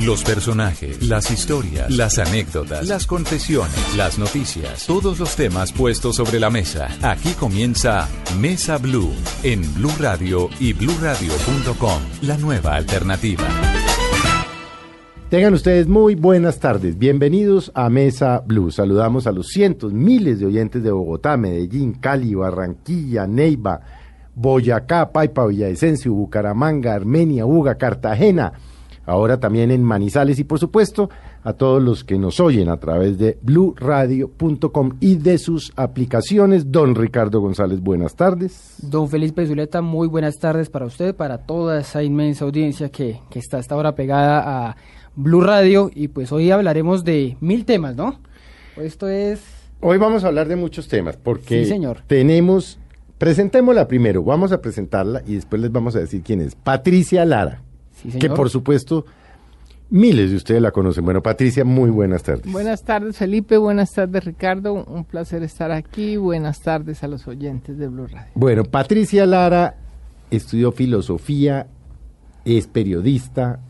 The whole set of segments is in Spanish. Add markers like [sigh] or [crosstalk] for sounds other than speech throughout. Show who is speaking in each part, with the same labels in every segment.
Speaker 1: Los personajes, las historias, las anécdotas, las confesiones, las noticias, todos los temas puestos sobre la mesa. Aquí comienza Mesa Blue en Blue Radio y BlueRadio.com, la nueva alternativa.
Speaker 2: Tengan ustedes muy buenas tardes. Bienvenidos a Mesa Blue. Saludamos a los cientos, miles de oyentes de Bogotá, Medellín, Cali, Barranquilla, Neiva, Boyacá, Paipa, Villavicencio, Bucaramanga, Armenia, Uga, Cartagena. Ahora también en Manizales y por supuesto a todos los que nos oyen a través de bluradio.com y de sus aplicaciones. Don Ricardo González, buenas tardes.
Speaker 3: Don Felipe Zuleta, muy buenas tardes para usted, para toda esa inmensa audiencia que, que está hasta ahora pegada a Blue Radio y pues hoy hablaremos de mil temas, ¿no? Esto es...
Speaker 2: Hoy vamos a hablar de muchos temas porque
Speaker 3: Sí, señor.
Speaker 2: tenemos, presentémosla primero, vamos a presentarla y después les vamos a decir quién es. Patricia Lara,
Speaker 3: Sí,
Speaker 2: que por supuesto miles de ustedes la conocen. Bueno, Patricia, muy buenas tardes.
Speaker 4: Buenas tardes, Felipe. Buenas tardes, Ricardo. Un placer estar aquí. Buenas tardes a los oyentes de Blue Radio.
Speaker 2: Bueno, Patricia Lara estudió filosofía, es periodista,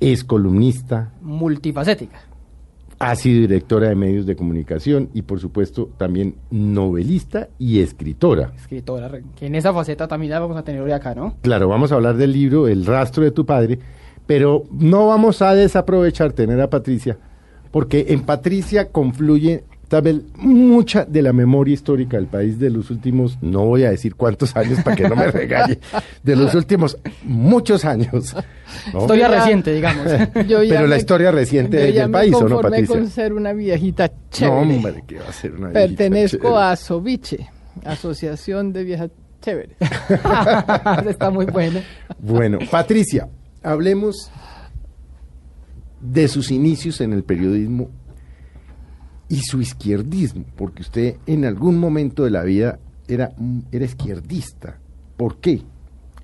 Speaker 2: es columnista,
Speaker 3: Multifacética.
Speaker 2: Ha sido directora de medios de comunicación y por supuesto también novelista y escritora.
Speaker 3: Escritora, que en esa faceta también la vamos a tener hoy acá, ¿no?
Speaker 2: Claro, vamos a hablar del libro El rastro de tu padre, pero no vamos a desaprovechar tener a Patricia, porque en Patricia confluye tal vez mucha de la memoria histórica del país de los últimos, no voy a decir cuántos años para que no me [laughs] regañe, de los últimos muchos años. ¿no?
Speaker 3: Historia
Speaker 4: Ya-
Speaker 3: reciente, digamos. [laughs]
Speaker 4: Yo ya
Speaker 2: Pero la
Speaker 4: me-
Speaker 2: historia reciente
Speaker 4: yo
Speaker 2: del
Speaker 4: me
Speaker 2: país, ¿o no, Patricia?
Speaker 4: con ser una viejita
Speaker 2: No,
Speaker 4: chévere.
Speaker 2: hombre, que va a ser una viejita
Speaker 4: Pertenezco
Speaker 2: chévere.
Speaker 4: a Soviche, Asociación de Viejas Chéveres. [laughs]
Speaker 3: Está muy bueno.
Speaker 2: Bueno, Patricia, hablemos de sus inicios en el periodismo y su izquierdismo, porque usted en algún momento de la vida era, era izquierdista. ¿Por qué?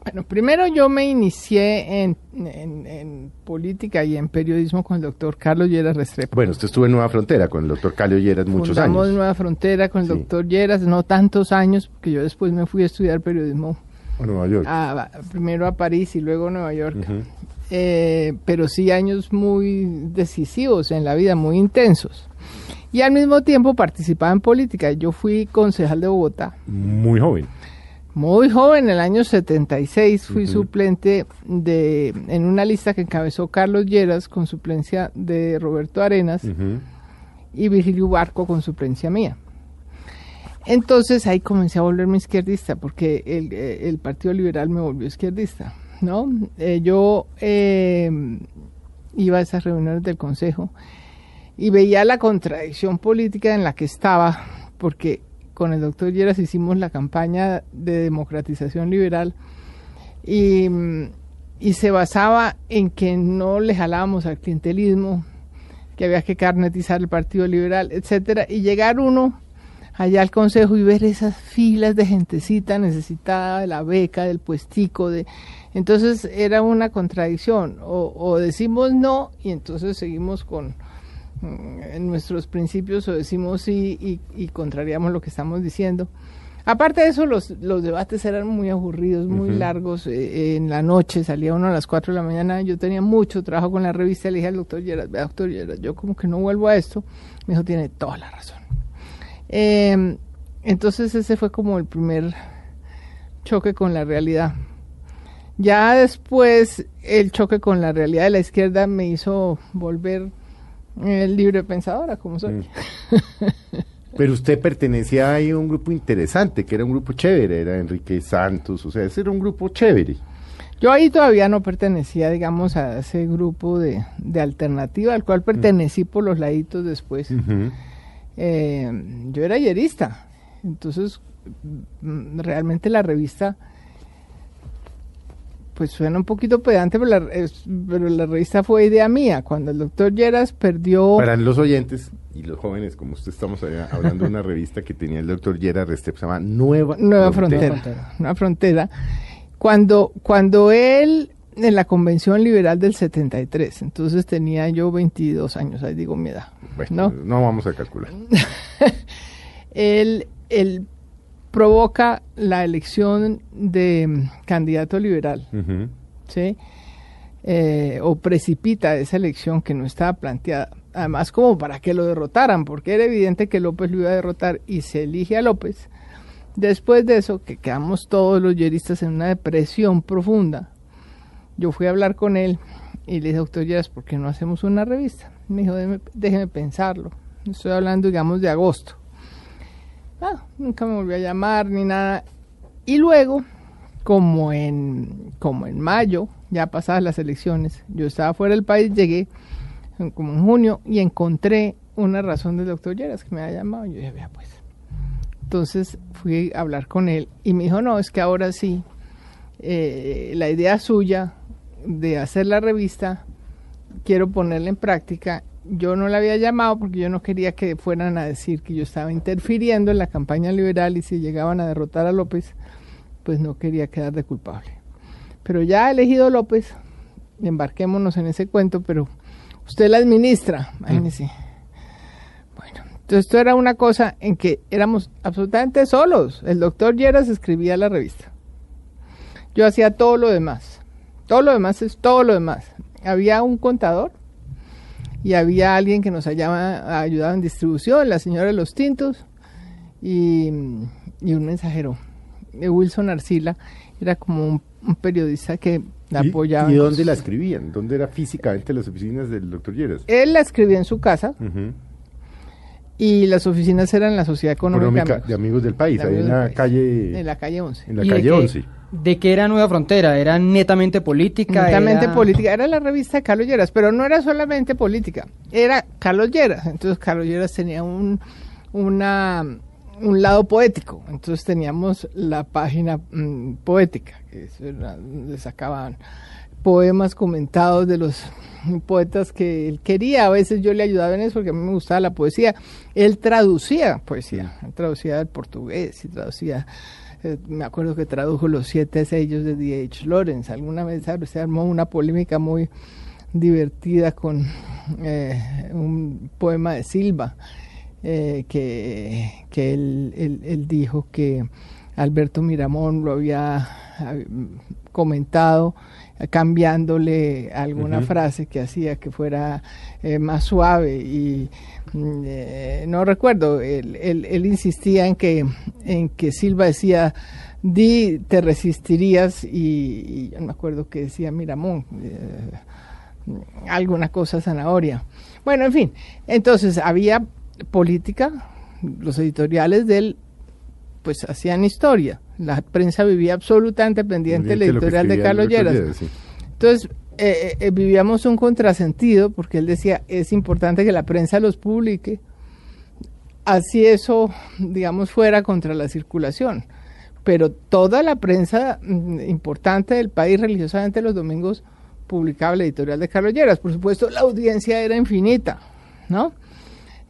Speaker 4: Bueno, primero yo me inicié en, en- en política y en periodismo con el doctor Carlos Lleras Restrepo.
Speaker 2: Bueno, usted estuvo en Nueva Frontera con el doctor Calio Lleras muchos
Speaker 4: Fundamos
Speaker 2: años.
Speaker 4: Nueva Frontera con el
Speaker 2: Sí.
Speaker 4: doctor Lleras, no tantos años, porque yo después me fui a estudiar periodismo
Speaker 2: A Nueva York.
Speaker 4: a- primero a París y luego a Nueva York. Eh, pero sí años muy decisivos en la vida, muy intensos. Y al mismo tiempo participaba en política. Yo fui concejal de Bogotá.
Speaker 2: Muy joven.
Speaker 4: Muy joven, en el año 76 fui suplente de en una lista que encabezó Carlos Lleras con suplencia de Roberto Arenas y Virgilio Barco con suplencia mía. Entonces ahí comencé a volverme izquierdista porque el, el Partido Liberal me volvió izquierdista, ¿no? Eh, yo eh, iba a esas reuniones del Consejo y veía la contradicción política en la que estaba porque con el doctor Lleras hicimos la campaña de democratización liberal y, se basaba en que no le jalábamos al clientelismo, que había que carnetizar el Partido Liberal, etcétera, y llegar uno allá al consejo y ver esas filas de gentecita necesitada de la beca, del puestico, de entonces era una contradicción, o, o decimos no y entonces seguimos con en nuestros principios o decimos sí y, y contrariamos lo que estamos diciendo. Aparte de eso, los, los debates eran muy aburridos, muy largos. eh, en la noche salía uno a las 4 de la mañana. Yo tenía mucho trabajo con la revista. Le dije al doctor Lleras, "Vea, doctor Lleras, yo como que no vuelvo a esto. Me dijo, tiene toda la razón. Eh, entonces ese fue como el primer choque con la realidad. Ya después el choque con la realidad de la izquierda me hizo volver eh, libre pensadora, como soy.
Speaker 2: Pero usted pertenecía ahí a un grupo interesante, que era un grupo chévere, era Enrique Santos, o sea, ese era un grupo chévere.
Speaker 4: Yo ahí todavía no pertenecía, digamos, a ese grupo de, de alternativa al cual pertenecí por los laditos después. Eh, yo era yerista, entonces mm, realmente la revista pues suena un poquito pedante, pero la, es- pero la revista fue idea mía. Cuando el doctor Lleras perdió...
Speaker 2: Para los oyentes y los jóvenes, como usted estamos hablando de una revista que tenía el doctor Gerard Restep, se llama Nueva,
Speaker 4: Nueva Frontera.
Speaker 3: Frontera.
Speaker 4: Nueva Frontera. Cuando, cuando él, en la Convención Liberal del 73, entonces tenía yo 22 años, ahí digo mi edad,
Speaker 2: Bueno,
Speaker 4: ¿no?
Speaker 2: no vamos a calcular. [laughs]
Speaker 4: Él, él provoca la elección de mm, candidato liberal. ¿sí? Eh, o precipita esa elección que no estaba planteada. Además, como para que lo derrotaran, porque era evidente que López lo iba a derrotar y se elige a López. Después de eso, que quedamos todos los yeristas en una depresión profunda, yo fui a hablar con él y le dije, doctor Lleras, ¿por qué no hacemos una revista? Me dijo, déjeme, déjeme pensarlo. Estoy hablando, digamos, de agosto. Nunca me volvió a llamar ni nada. Y luego, como en, como en mayo, ya pasadas las elecciones, yo estaba fuera del país, llegué como en junio y encontré una razón del doctor Lleras que me había llamado. Y yo dije, vea pues. Entonces fui a hablar con él y me dijo, no, es que ahora sí, eh, la idea suya de hacer la revista, quiero ponerla en práctica. Yo no la había llamado porque yo no quería que fueran a decir que yo estaba interfiriendo en la campaña liberal y si llegaban a derrotar a López, pues no quería quedar de culpable. Pero ya ha elegido López, embarquémonos en ese cuento, pero usted la administra, imagínese. Bueno, entonces esto era una cosa en que éramos absolutamente solos. El doctor Lleras escribía la revista. Yo hacía todo lo demás. Todo lo demás es todo lo demás. Había un contador y había alguien que nos ayudaba, ayudaba en distribución, la señora de los tintos y, y un mensajero. Eh, Wilson Arcila era como un, un periodista que la
Speaker 2: ¿Y,
Speaker 4: apoyaba.
Speaker 2: ¿Y dónde la escribían? ¿Dónde era físicamente las oficinas del doctor Lleras?
Speaker 4: Él la escribía en su casa. Y las oficinas eran la Sociedad Económica,
Speaker 2: de Amigos del País,
Speaker 4: de
Speaker 2: ahí
Speaker 4: Amigos
Speaker 2: en
Speaker 4: del
Speaker 2: la
Speaker 4: País.
Speaker 2: calle,
Speaker 4: en la calle 11.
Speaker 2: en la
Speaker 3: ¿Y de
Speaker 2: calle
Speaker 3: qué-
Speaker 2: 11.
Speaker 3: ¿De qué era Nueva Frontera? ¿Era netamente política?
Speaker 4: Netamente
Speaker 3: era-
Speaker 4: política, era la revista de Carlos Lleras, pero no era solamente política, era Carlos Lleras. Entonces Carlos Lleras tenía un, una, un lado poético, entonces teníamos la página mm, poética, que eso era donde sacaban poemas comentados de los poetas que él quería. A veces yo le ayudaba en eso porque a mí me gustaba la poesía. Él traducía poesía, él traducía del portugués y traducía eh, me acuerdo que tradujo los siete sellos de D.H. Lawrence. Alguna vez se armó una polémica muy divertida con eh, un poema de Silva eh, que, que él, él- dijo que Alberto Miramón lo había comentado cambiándole alguna frase que hacía que fuera eh, más suave y mm, eh, no recuerdo él, él- él insistía en que en que Silva decía di te resistirías y, y yo no me acuerdo que decía Miramón eh, alguna cosa zanahoria bueno en fin entonces había política los editoriales del pues hacían historia la prensa vivía absolutamente pendiente
Speaker 2: de que
Speaker 4: editorial de Carlos Lleras
Speaker 2: sí.
Speaker 4: entonces, eh, eh, vivíamos un contrasentido porque él decía, es importante que la prensa los publique, así eso, digamos, fuera contra la circulación. Pero toda la prensa mm, importante del país, religiosamente los domingos, publicaba la editorial de Carlos Lleras. Por supuesto, la audiencia era infinita, ¿no?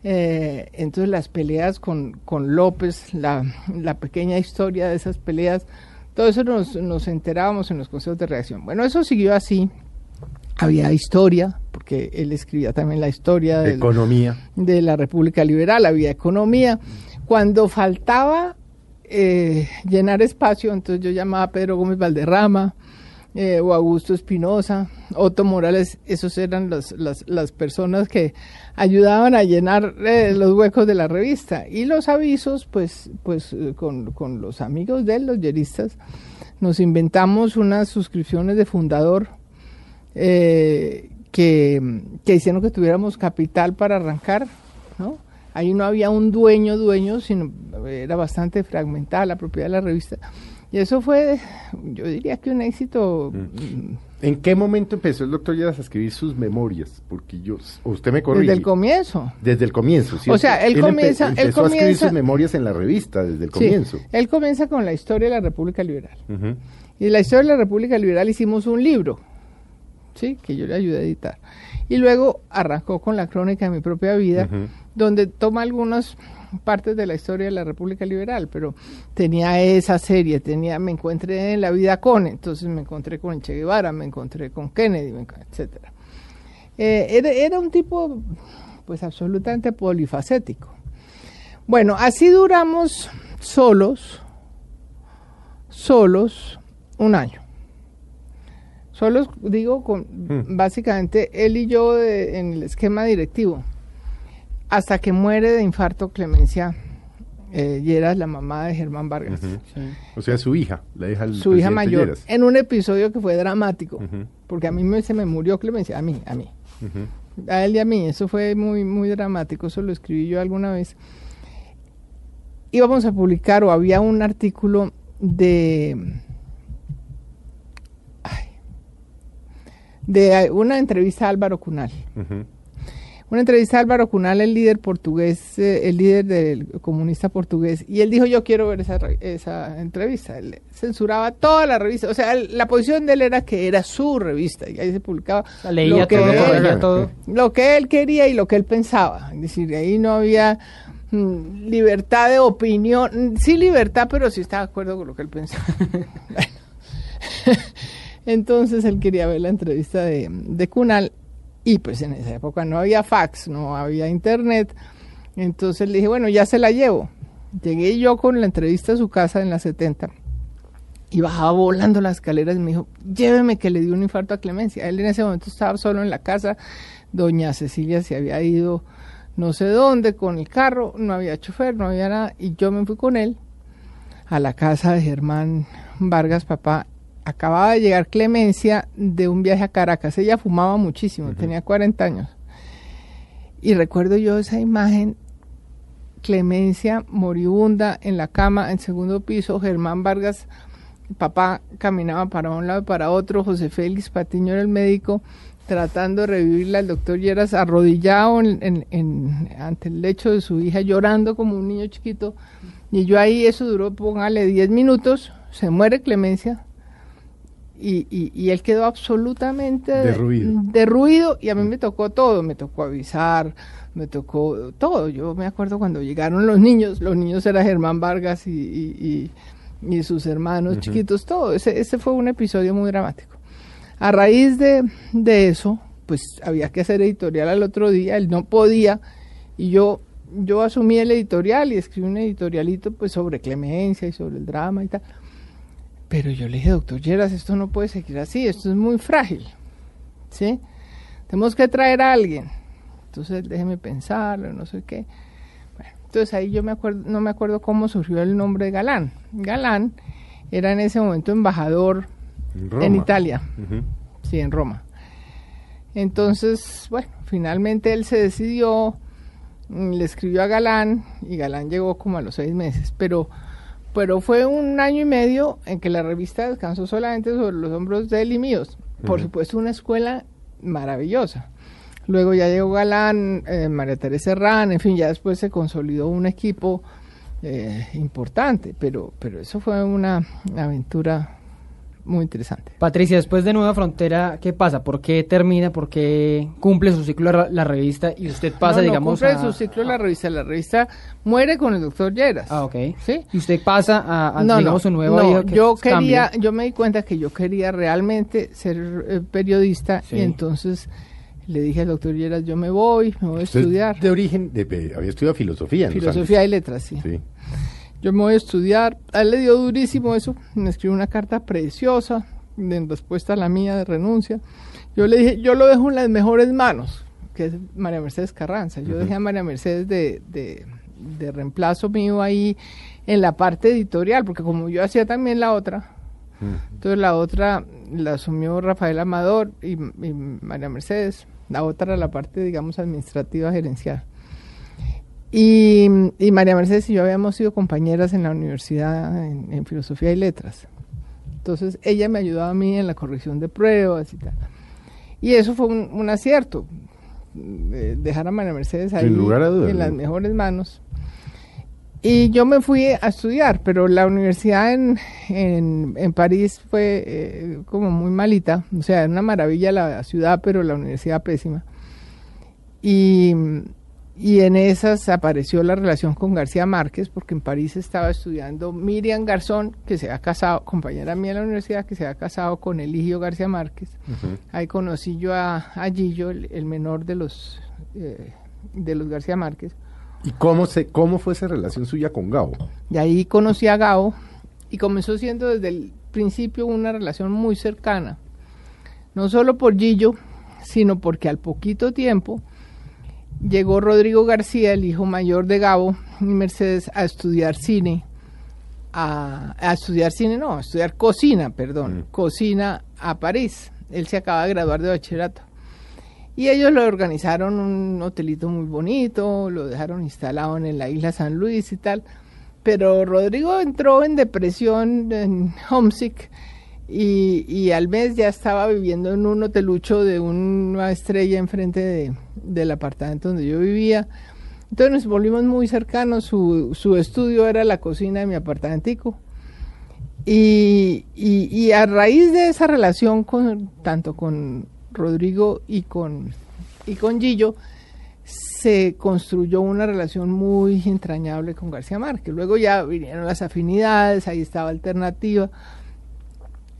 Speaker 4: Eh, entonces las peleas con, con López, la, la pequeña historia de esas peleas, todo eso nos, nos enterábamos en los consejos de reacción. Bueno, eso siguió así. Había historia, porque él escribía también la historia del-
Speaker 2: Economía.
Speaker 4: de la República Liberal, había economía. Cuando faltaba eh, llenar espacio, entonces yo llamaba a Pedro Gómez Valderrama eh, o Augusto Espinosa, Otto Morales, esos eran las personas que ayudaban a llenar eh, los huecos de la revista. Y los avisos, pues, pues eh, con, con los amigos de él, los yeristas, nos inventamos unas suscripciones de fundador eh, que, que hicieron que tuviéramos capital para arrancar, ¿no? Ahí no había un dueño, dueño, sino era bastante fragmentada la propiedad de la revista. Y eso fue, yo diría que un éxito. mm,
Speaker 2: ¿En qué momento empezó el doctor Lleras a escribir sus memorias? Porque yo, usted me corrige.
Speaker 4: Desde el comienzo.
Speaker 2: Desde el comienzo, ¿cierto?
Speaker 4: O sea, él
Speaker 2: empe-
Speaker 4: comienza- él
Speaker 2: empezó a escribir sus memorias en la revista desde el
Speaker 4: Sí,
Speaker 2: comienzo.
Speaker 4: él comienza con la historia de la República Liberal. Y la historia de la República Liberal hicimos un libro, ¿sí? que yo le ayudé a editar. Y luego arrancó con la crónica de mi propia vida, donde toma algunas partes de la historia de la República Liberal, pero tenía esa serie, tenía, me encontré en la vida con, entonces me encontré con Che Guevara, me encontré con Kennedy, etcétera. Eh, era, era un tipo, pues absolutamente polifacético. Bueno, así duramos solos, solos, un año. Solos, digo, con básicamente él y yo de- en el esquema directivo, hasta que muere de infarto Clemencia eh, Lleras, la mamá de Germán Vargas,
Speaker 2: O sea, su hija, la hija del
Speaker 4: su hija mayor,
Speaker 2: Lleras.
Speaker 4: en un episodio que fue dramático, porque a mí me, se me murió Clemencia, a mí, a mí a él y a mí. Eso fue muy, muy dramático, eso lo escribí yo alguna vez. Íbamos a publicar o había un artículo de... ay, de una entrevista a Álvaro Cunal. Una entrevista a Álvaro Cunal, el líder portugués, eh, el líder del comunista portugués, y él dijo, yo quiero ver esa, esa entrevista. Él censuraba toda la revista, o sea, él- la posición de él era que era su revista, y ahí se publicaba
Speaker 3: leía
Speaker 4: lo que,
Speaker 3: todo,
Speaker 4: él,
Speaker 3: todo.
Speaker 4: lo que él quería y lo que él pensaba. Es decir, ahí no había mm, libertad de opinión, sí libertad, pero sí estaba de acuerdo con lo que él pensaba. [laughs] [laughs] Entonces él quería ver la entrevista de, de Cunal y pues en esa época no había fax, no había internet. Entonces le dije, bueno, ya se la llevo. Llegué yo con la entrevista a su casa en la 70 y bajaba volando las escaleras y me dijo, lléveme que le dio un infarto a Clemencia. Él en ese momento estaba solo en la casa, doña Cecilia se había ido no sé dónde con el carro, no había chofer, no había nada, y yo me fui con él a la casa de Germán Vargas, papá. Acababa de llegar Clemencia de un viaje a Caracas. Ella fumaba muchísimo, tenía 40 años. Y recuerdo yo esa imagen, Clemencia moribunda en la cama, en segundo piso, Germán Vargas, papá caminaba para un lado y para otro, José Félix Patiño era el médico, tratando de revivirla, el doctor Lleras arrodillado en, en- en- ante el lecho de su hija, llorando como un niño chiquito. Y yo ahí, eso duró, póngale 10 minutos, se muere Clemencia. Y, y- y él quedó absolutamente
Speaker 2: Derruido.
Speaker 4: derruido y a mí me tocó todo, me tocó avisar, me tocó todo. Yo me acuerdo cuando llegaron los niños, los niños era Germán Vargas y, y- y- y sus hermanos chiquitos, todo. Ese, ese fue un episodio muy dramático. A raíz de, de eso, pues había que hacer editorial al otro día, él no podía y yo yo asumí el editorial y escribí un editorialito pues sobre clemencia y sobre el drama y tal. Pero yo le dije, doctor Lleras, esto no puede seguir así, esto es muy frágil. ¿Sí? Tenemos que traer a alguien. Entonces déjeme pensarlo, no sé qué. Bueno, entonces ahí yo me acuerdo, no me acuerdo cómo surgió el nombre de Galán. Galán era en ese momento embajador
Speaker 2: En
Speaker 4: Italia, sí, en Roma. Entonces, bueno, finalmente él se decidió, le escribió a Galán y Galán llegó como a los seis meses, pero, pero fue un año y medio en que la revista descansó solamente sobre los hombros de él y míos. Por supuesto, una escuela maravillosa. Luego ya llegó Galán, eh, María Teresa Herrán, en fin, ya después se consolidó un equipo eh, importante, pero, pero eso fue una aventura muy interesante.
Speaker 3: Patricia, después de Nueva Frontera, ¿qué pasa? ¿Por qué termina? ¿Por qué cumple su ciclo la, la revista y usted pasa,
Speaker 4: No, no
Speaker 3: digamos,
Speaker 4: cumple
Speaker 3: a...
Speaker 4: su ciclo la revista. La revista muere con el doctor Lleras.
Speaker 3: Ah, ok.
Speaker 4: ¿Sí?
Speaker 3: Y usted pasa a, a,
Speaker 4: no,
Speaker 3: digamos, su nuevo
Speaker 4: no,
Speaker 3: hijo que
Speaker 4: yo
Speaker 3: cambia.
Speaker 4: quería, yo me di cuenta que yo quería realmente ser eh, periodista
Speaker 3: Sí.
Speaker 4: y entonces le dije al doctor Lleras, yo me voy, me voy a estudiar.
Speaker 2: De origen, de- de- había estudiado filosofía. en los
Speaker 4: Filosofía y letras, sí.
Speaker 2: Sí.
Speaker 4: Yo me voy a estudiar. A él le dio durísimo eso. Me escribió una carta preciosa de- en respuesta a la mía de renuncia. Yo le dije, yo lo dejo en las mejores manos, que es María Mercedes Carranza. Yo dejé a María Mercedes de, de, de reemplazo mío ahí en la parte editorial, porque como yo hacía también la otra, entonces la otra la asumió Rafael Amador y, y María Mercedes. La otra la parte, digamos, administrativa gerencial. Y, y María Mercedes y yo habíamos sido compañeras en la universidad en, en filosofía y letras. Entonces ella me ayudaba a mí en la corrección de pruebas y tal. Y eso fue un, un acierto, dejar a María Mercedes ahí
Speaker 2: lugar a
Speaker 4: en las mejores manos. Y yo me fui a estudiar, pero la universidad en, en, en París fue eh, como muy malita. O sea, era una maravilla la ciudad, pero la universidad pésima. Y, y en esas apareció la relación con García Márquez, porque en París estaba estudiando Miriam Garzón, que se ha casado, compañera mía de la universidad, que se ha casado con Eligio García Márquez. Ahí conocí yo a, a Gillo, el, el menor de los, eh, de los García Márquez.
Speaker 2: ¿Y cómo, se, cómo fue esa relación suya con Gabo?
Speaker 4: Y ahí conocí a Gao y comenzó siendo desde el principio una relación muy cercana. No solo por Gillo, sino porque al poquito tiempo llegó Rodrigo García, el hijo mayor de Gabo y Mercedes, a estudiar cine. A, a estudiar cine, no, a estudiar cocina, perdón, cocina a París. Él se acaba de graduar de bachillerato. Y ellos lo organizaron un hotelito muy bonito, lo dejaron instalado en la isla San Luis y tal. Pero Rodrigo entró en depresión, en homesick, y, y al mes ya estaba viviendo en un hotelucho de una estrella enfrente de, del apartamento donde yo vivía. Entonces nos volvimos muy cercanos, su, su estudio era la cocina de mi apartamentico. Y, y, y a raíz de esa relación con tanto con Rodrigo y con, y con Gillo, se construyó una relación muy entrañable con García Márquez. Luego ya vinieron las afinidades, ahí estaba Alternativa.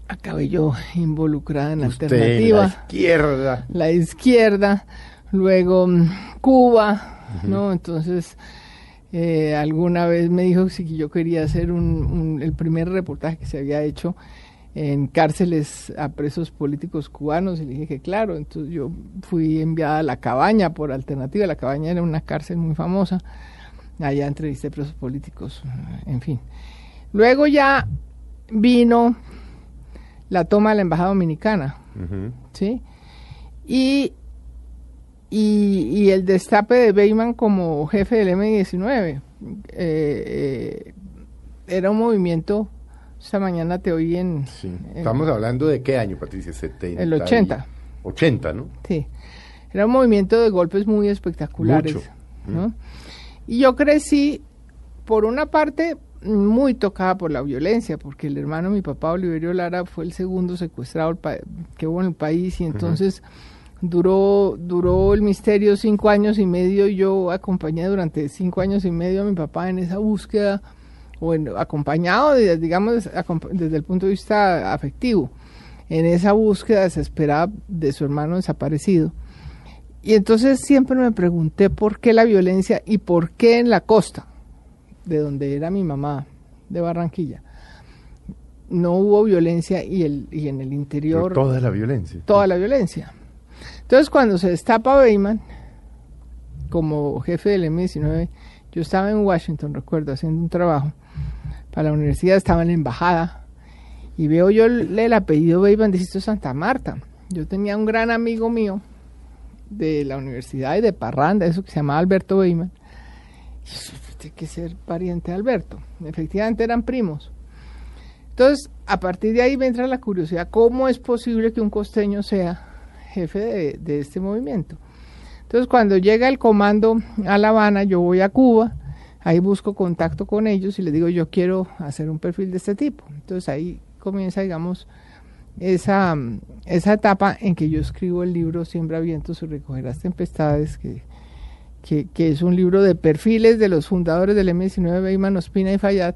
Speaker 4: Acabé yo involucrada en
Speaker 2: Usted,
Speaker 4: Alternativa.
Speaker 2: la izquierda.
Speaker 4: La izquierda, luego mm, Cuba, ¿no? Entonces, eh, alguna vez me dijo si yo quería hacer un, un- el primer reportaje que se había hecho en cárceles a presos políticos cubanos y le dije que claro, entonces yo fui enviada a La Cabaña por alternativa, La Cabaña era una cárcel muy famosa, allá entrevisté presos políticos, en fin. Luego ya vino la toma de la Embajada Dominicana. ¿sí? Y, y, y el destape de Beyman como jefe del M-19 eh, eh, era un movimiento, esta mañana te oí en...
Speaker 2: Sí.
Speaker 4: en-
Speaker 2: Estamos hablando de qué año, Patricia? 70
Speaker 4: El
Speaker 2: y-
Speaker 4: 80.
Speaker 2: 80, ¿no?
Speaker 4: Sí, era un movimiento de golpes muy espectaculares.
Speaker 2: Mucho.
Speaker 4: ¿no? Y yo crecí, por una parte, muy tocada por la violencia, porque el hermano de mi papá, Oliverio Lara, fue el segundo secuestrado que hubo en el país y entonces duró, duró el misterio cinco años y medio y yo acompañé durante cinco años y medio a mi papá en esa búsqueda, o en- acompañado, de- digamos, desde el punto de vista afectivo, en esa búsqueda desesperada de su hermano desaparecido. Y entonces siempre me pregunté por qué la violencia y por qué en la costa, de donde era mi mamá, de Barranquilla, no hubo violencia y, el, y en el
Speaker 2: Pero
Speaker 4: interior
Speaker 2: toda la violencia.
Speaker 4: toda la violencia. Entonces cuando se destapa Beyman, como jefe del M19, yo estaba en Washington, recuerdo, haciendo un trabajo para la universidad, estaba en la embajada, y veo yo el, el apellido Beyman de Sisto Santa Marta. Yo tenía un gran amigo mío de la universidad y de Parranda, eso que se llamaba Alberto Beyman. Tiene que ser pariente de Alberto. Efectivamente eran primos. Entonces, a partir de ahí me entra la curiosidad, ¿cómo es posible que un costeño sea jefe de, de este movimiento? Entonces, cuando llega el comando a La Habana, yo voy a Cuba, ahí busco contacto con ellos y les digo, yo quiero hacer un perfil de este tipo. Entonces, ahí comienza, digamos, esa, esa etapa en que yo escribo el libro Siembra vientos y recogerás tempestades, que, que, es un libro de perfiles de los fundadores del M19, Beyman, Ospina y Fayad.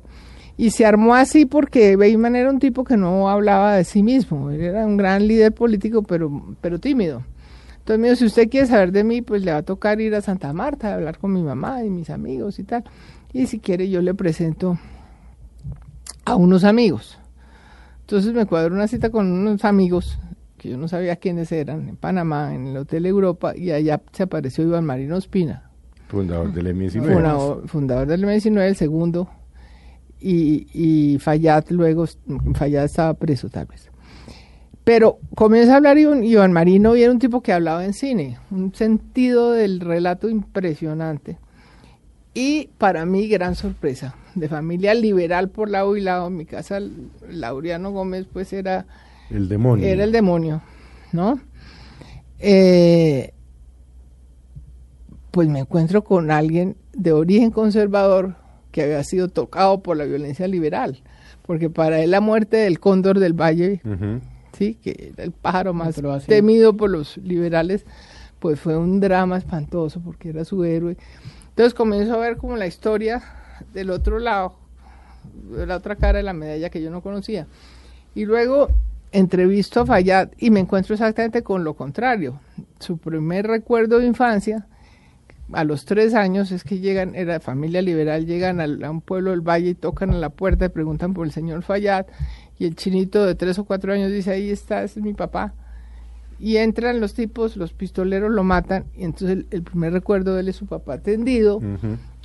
Speaker 4: Y se armó así porque Beyman era un tipo que no hablaba de sí mismo, era un gran líder político, pero, pero tímido. Entonces me si usted quiere saber de mí, pues le va a tocar ir a Santa Marta, a hablar con mi mamá y mis amigos y tal. Y si quiere yo le presento a unos amigos. Entonces me cuadró una cita con unos amigos que yo no sabía quiénes eran, en Panamá, en el Hotel Europa, y allá se apareció Iván Marino Espina,
Speaker 2: Fundador del M19.
Speaker 4: fundador, fundador del M19, el segundo, y, y Fayad luego, Fayad estaba preso tal vez. Pero comienza a hablar Iván, Iván Marino y era un tipo que hablaba en cine, un sentido del relato impresionante. Y para mí, gran sorpresa, de familia liberal por lado y lado, en mi casa, Laureano Gómez, pues era
Speaker 2: El demonio.
Speaker 4: era el demonio, ¿no? Eh, pues me encuentro con alguien de origen conservador que había sido tocado por la violencia liberal, porque para él la muerte del cóndor del valle, sí, que era el pájaro más temido por los liberales, pues fue un drama espantoso porque era su héroe. Entonces comienzo a ver como la historia del otro lado, de la otra cara de la medalla que yo no conocía. Y luego entrevisto a Fayad y me encuentro exactamente con lo contrario. Su primer recuerdo de infancia, a los tres años, es que llegan, era familia liberal, llegan a, un pueblo del valle y tocan a la puerta y preguntan por el señor Fayad. Y el chinito de tres o cuatro años dice, ahí está, ese es mi papá. Y entran los tipos, los pistoleros lo matan. Y entonces el, el primer recuerdo de él es su papá tendido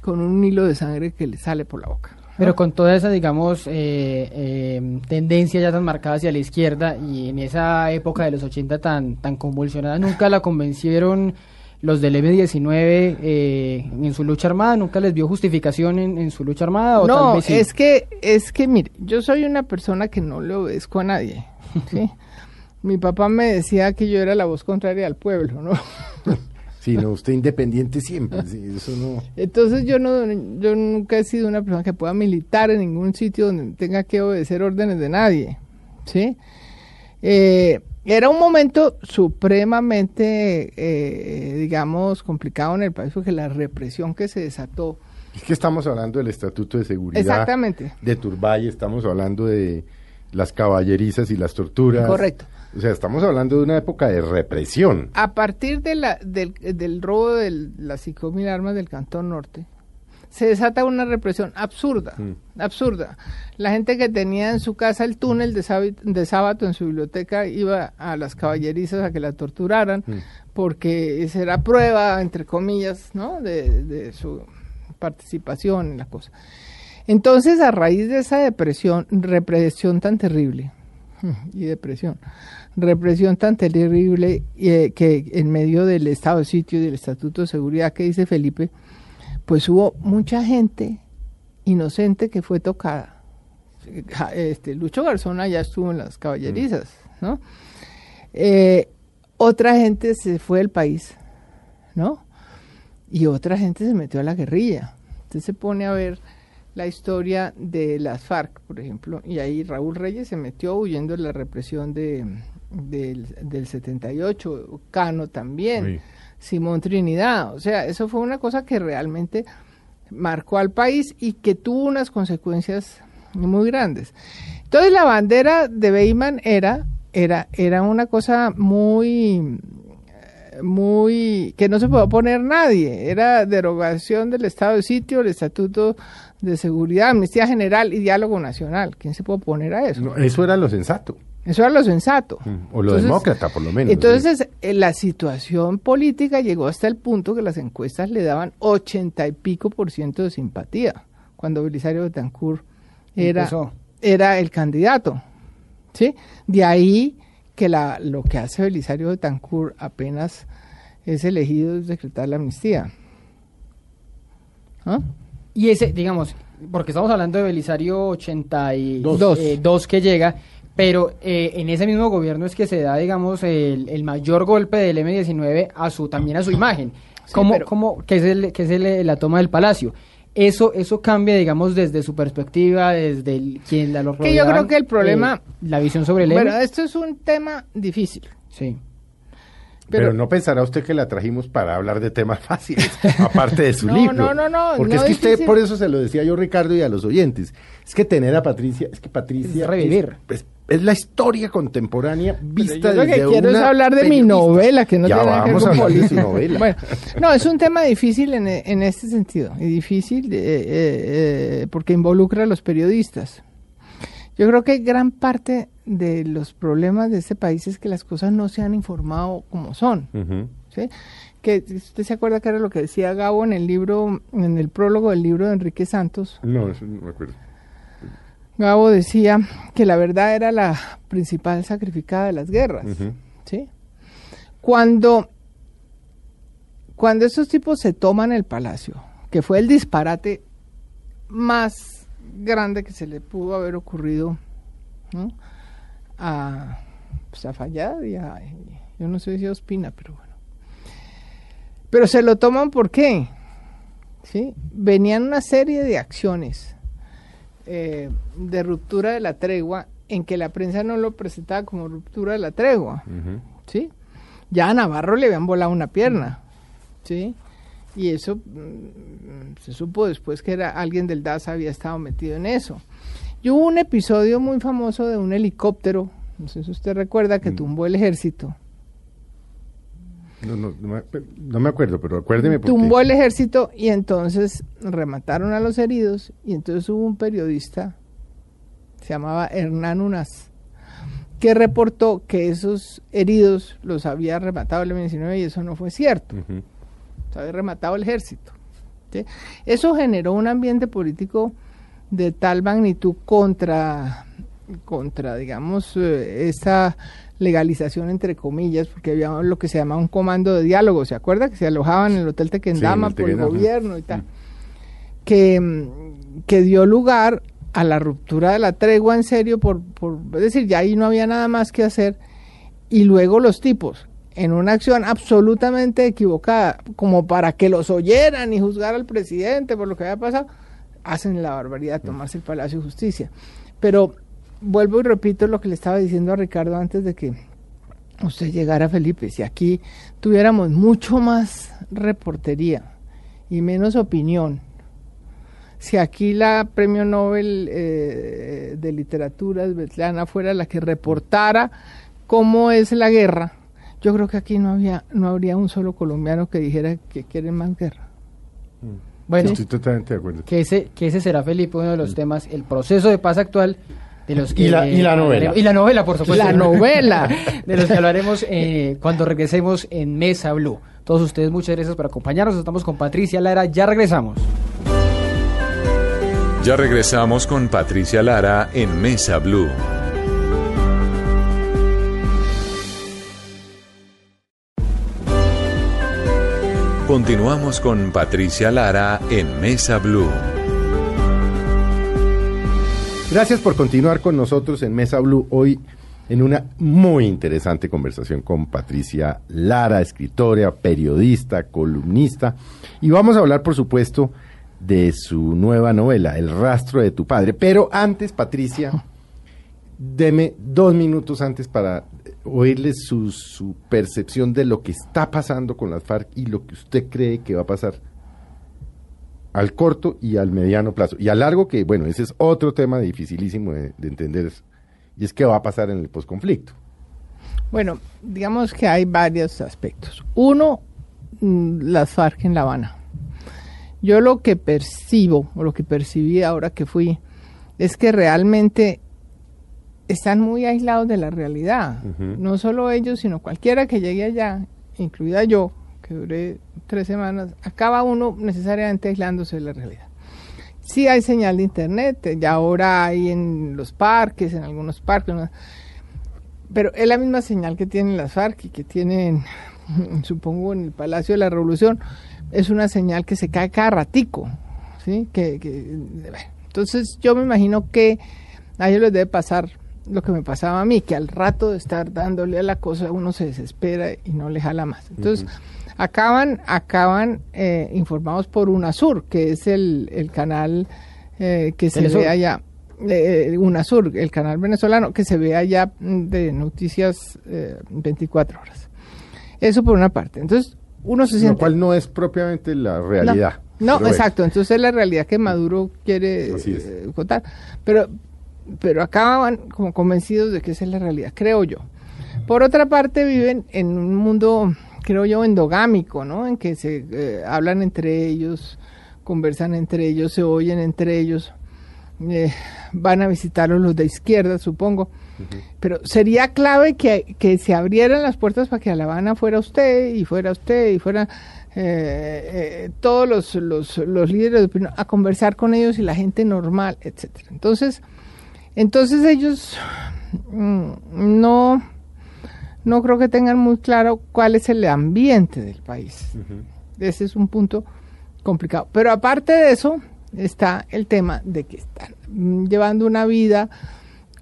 Speaker 4: con un hilo de sangre que le sale por la boca.
Speaker 3: Pero con toda esa, digamos, eh, eh, tendencia ya tan marcada hacia la izquierda y en esa época de los 80 tan, tan convulsionada, nunca la convencieron los del M-19 eh, en su lucha armada, nunca les dio justificación en, en su lucha armada o tal
Speaker 4: No,
Speaker 3: vez sí?
Speaker 4: es que, es que, mire, yo soy una persona que no le obedezco a nadie, ¿sí? [laughs] Mi papá me decía que yo era la voz contraria al pueblo, ¿no? [laughs]
Speaker 2: Sí, no, usted independiente siempre. sí, eso no.
Speaker 4: Entonces yo no, yo nunca he sido una persona que pueda militar en ningún sitio donde tenga que obedecer órdenes de nadie, ¿sí? Eh, era un momento supremamente, eh, digamos, complicado en el país porque la represión que se desató.
Speaker 2: Es que estamos hablando del Estatuto de Seguridad.
Speaker 4: Exactamente.
Speaker 2: De Turbay, estamos hablando de las caballerizas y las torturas.
Speaker 4: Correcto.
Speaker 2: O sea, estamos hablando de una época de represión.
Speaker 4: A partir de la, del, del robo de las 5.000 armas del Cantón Norte, se desata una represión absurda, absurda. La gente que tenía en su casa el túnel de, sábado en su biblioteca iba a las caballerizas a que la torturaran, porque esa era prueba, entre comillas, ¿no? de, de su participación en la cosa. Entonces, a raíz de esa depresión, represión tan terrible, y depresión, represión tan terrible eh, que en medio del estado de sitio y del estatuto de seguridad que dice Felipe, pues hubo mucha gente inocente que fue tocada. Este, Lucho Garzona ya estuvo en las caballerizas, ¿no? Eh, otra gente se fue del país, ¿no? Y otra gente se metió a la guerrilla. Usted se pone a ver la historia de las FARC, por ejemplo, y ahí Raúl Reyes se metió huyendo de la represión de, del, del 78, Cano también,
Speaker 2: Sí.
Speaker 4: Simón Trinidad, o sea, eso fue una cosa que realmente marcó al país y que tuvo unas consecuencias muy grandes. Entonces la bandera de Beyman era, era, era una cosa muy muy que no se puede oponer nadie, era derogación del estado de sitio, el estatuto de seguridad, amnistía general y diálogo nacional. ¿Quién se puede oponer a eso?
Speaker 2: No, eso era lo sensato.
Speaker 4: Eso era lo sensato.
Speaker 2: O lo
Speaker 4: Entonces-
Speaker 2: demócrata, por lo menos.
Speaker 4: Entonces, eh, la situación política llegó hasta el punto que las encuestas le daban ochenta y pico por ciento de simpatía cuando Belisario Betancourt era,
Speaker 3: Empezó.
Speaker 4: era el candidato. ¿sí? De ahí que la, lo que hace Belisario Betancourt apenas es elegido es decretar la amnistía. ¿Ah?
Speaker 3: Y ese, digamos, porque estamos hablando de Belisario 82
Speaker 4: Dos.
Speaker 3: eh, dos que llega, pero eh, en ese mismo gobierno es que se da, digamos, el, el mayor golpe del M-19 a su, también a su imagen,
Speaker 4: Sí,
Speaker 3: como,
Speaker 4: pero-
Speaker 3: como, que es, el, que es el- la toma del palacio. Eso, eso cambia, digamos, desde su perspectiva, desde el, quien la lo
Speaker 4: Que yo creo que el problema-
Speaker 3: eh, la visión sobre el M.
Speaker 4: Bueno, esto es un tema difícil.
Speaker 3: sí.
Speaker 2: Pero,
Speaker 4: pero-
Speaker 2: no pensará usted que la trajimos para hablar de temas [laughs] fáciles, aparte de su
Speaker 4: No,
Speaker 2: libro.
Speaker 4: no, no, no,
Speaker 2: Porque
Speaker 4: no
Speaker 2: es que usted, por eso se lo decía yo, Ricardo, y a los oyentes. Es que tener a Patricia, es que Patricia.
Speaker 3: Es revivir.
Speaker 2: Es, es- es la historia contemporánea vista
Speaker 4: yo lo que
Speaker 2: desde
Speaker 4: quiero es
Speaker 2: una
Speaker 4: hablar de mi novela, que no
Speaker 2: ya
Speaker 4: tiene nada que ver
Speaker 2: vamos
Speaker 4: con
Speaker 2: a hablar de su
Speaker 4: política.
Speaker 2: novela.
Speaker 4: Bueno, no, es un tema difícil en, en este sentido, y difícil eh, eh, eh, porque involucra a los periodistas. Yo creo que gran parte de los problemas de este país es que las cosas no se han informado como son. ¿sí? Que usted se acuerda que era lo que decía Gabo en el libro, en el prólogo del libro de Enrique Santos.
Speaker 2: No, eso no me acuerdo.
Speaker 4: Gabo decía que la verdad era la principal sacrificada de las guerras. ¿sí? Cuando, cuando estos tipos se toman el palacio, que fue el disparate más grande que se le pudo haber ocurrido ¿no? a, pues a Fayad y a, yo no sé si a Ospina, pero bueno. Pero se lo toman ¿por qué? ¿sí? venían una serie de acciones eh, de ruptura de la tregua en que la prensa no lo presentaba como ruptura de la tregua. ¿sí? Ya a Navarro le habían volado una pierna. ¿sí? Y eso mm, se supo después que era alguien del DAS había estado metido en eso. Y hubo un episodio muy famoso de un helicóptero, no sé si usted recuerda, que tumbó el ejército.
Speaker 2: No, no, no, me, no me acuerdo, pero acuérdeme.
Speaker 4: Tumbó el ejército y entonces remataron a los heridos y entonces hubo un periodista, se llamaba Hernán Unas, que reportó que esos heridos los había rematado el M-19 y eso no fue cierto. Se había rematado el ejército. ¿sí? Eso generó un ambiente político de tal magnitud contra, contra digamos, eh, esta legalización entre comillas, porque había lo que se llama un comando de diálogo, ¿se acuerda? Que se alojaban en el Hotel Tequendama
Speaker 2: el
Speaker 4: por el gobierno y tal. Que, mm, que dio lugar a la ruptura de la tregua en serio, por, por es decir, ya ahí no había nada más que hacer. Y luego los tipos, en una acción absolutamente equivocada, como para que los oyeran y juzgar al presidente por lo que había pasado, hacen la barbaridad de tomarse el Palacio de Justicia. Pero vuelvo y repito lo que le estaba diciendo a Ricardo antes de que usted llegara, Felipe. Si aquí tuviéramos mucho más reportería y menos opinión, si aquí la premio Nobel eh, de literatura Svetlana fuera la que reportara cómo es la guerra, yo creo que aquí no había no habría un solo colombiano que dijera que quieren más guerra.
Speaker 3: Bueno,
Speaker 2: Estoy totalmente de acuerdo.
Speaker 3: que ese, que ese será, Felipe, uno de los temas, el proceso de paz actual, de los que...
Speaker 2: Y la- y la novela.
Speaker 3: Y la novela, por supuesto.
Speaker 4: La novela. [laughs]
Speaker 3: de los que hablaremos eh, cuando regresemos en Mesa Blue. Todos ustedes, muchas gracias por acompañarnos. Estamos con Patricia Lara, ya regresamos.
Speaker 1: Ya regresamos con Patricia Lara en Mesa Blue. Continuamos con Patricia Lara en Mesa Blue.
Speaker 2: Gracias por continuar con nosotros en Mesa Blue hoy en una muy interesante conversación con Patricia Lara, escritora, periodista, columnista. Y vamos a hablar, por supuesto, de su nueva novela, El rastro de tu padre. Pero antes, Patricia, deme dos minutos antes para oírle su, percepción de lo que está pasando con las FARC y lo que usted cree que va a pasar al corto y al mediano plazo. Y a largo, que bueno, ese es otro tema dificilísimo de, de entender, y es qué va a pasar en el posconflicto.
Speaker 4: Bueno, digamos que hay varios aspectos. Uno, mm, las FARC en La Habana. Yo lo que percibo, o lo que percibí ahora que fui, es que realmente están muy aislados de la realidad. No solo ellos, sino cualquiera que llegue allá, incluida yo, que duré tres semanas, acaba uno necesariamente aislándose de la realidad. Sí hay señal de internet, ya ahora hay en los parques, en algunos parques, pero es la misma señal que tienen las FARC y que tienen, [laughs] supongo, en el Palacio de la Revolución, es una señal que se cae cada ratico, ¿sí? Que, que- bueno, entonces yo me imagino que a ellos les debe pasar lo que me pasaba a mí, que al rato de estar dándole a la cosa uno se desespera y no le jala más. Entonces, acaban, acaban eh, informados por UNASUR, que es el, el canal eh, que se ve allá, eh, UNASUR, el canal venezolano, que se ve allá de noticias eh, 24 horas. Eso por una parte. Entonces, uno se
Speaker 2: Lo
Speaker 4: siente...
Speaker 2: cual no es propiamente la realidad.
Speaker 4: No, no,
Speaker 2: pero es.
Speaker 4: exacto. Entonces es la realidad que Maduro quiere eh, contar. Pero, pero acaban como convencidos de que esa es la realidad, creo yo. Por otra parte, viven en un mundo, creo yo, endogámico, ¿no? En que se eh, hablan entre ellos, conversan entre ellos, se oyen entre ellos. eh, van a visitarlos los de izquierda, supongo. Pero sería clave que, que se abrieran las puertas para que a La Habana fuera usted y fuera usted y fuera eh, eh, todos los, los, los líderes de opinión a conversar con ellos y la gente normal, etcétera. Entonces, entonces ellos mm, no, no creo que tengan muy claro cuál es el ambiente del país. Ese es un punto complicado. Pero aparte de eso, está el tema de que están mm, llevando una vida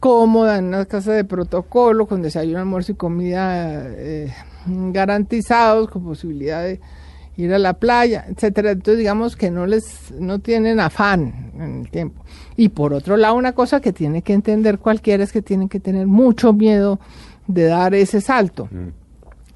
Speaker 4: cómoda en una casa de protocolo, con desayuno, almuerzo y comida eh, garantizados, con posibilidad de ir a la playa, etcétera. Entonces digamos que no les no tienen afán en el tiempo. Y por otro lado, una cosa que tiene que entender cualquiera es que tienen que tener mucho miedo de dar ese salto. [laughs]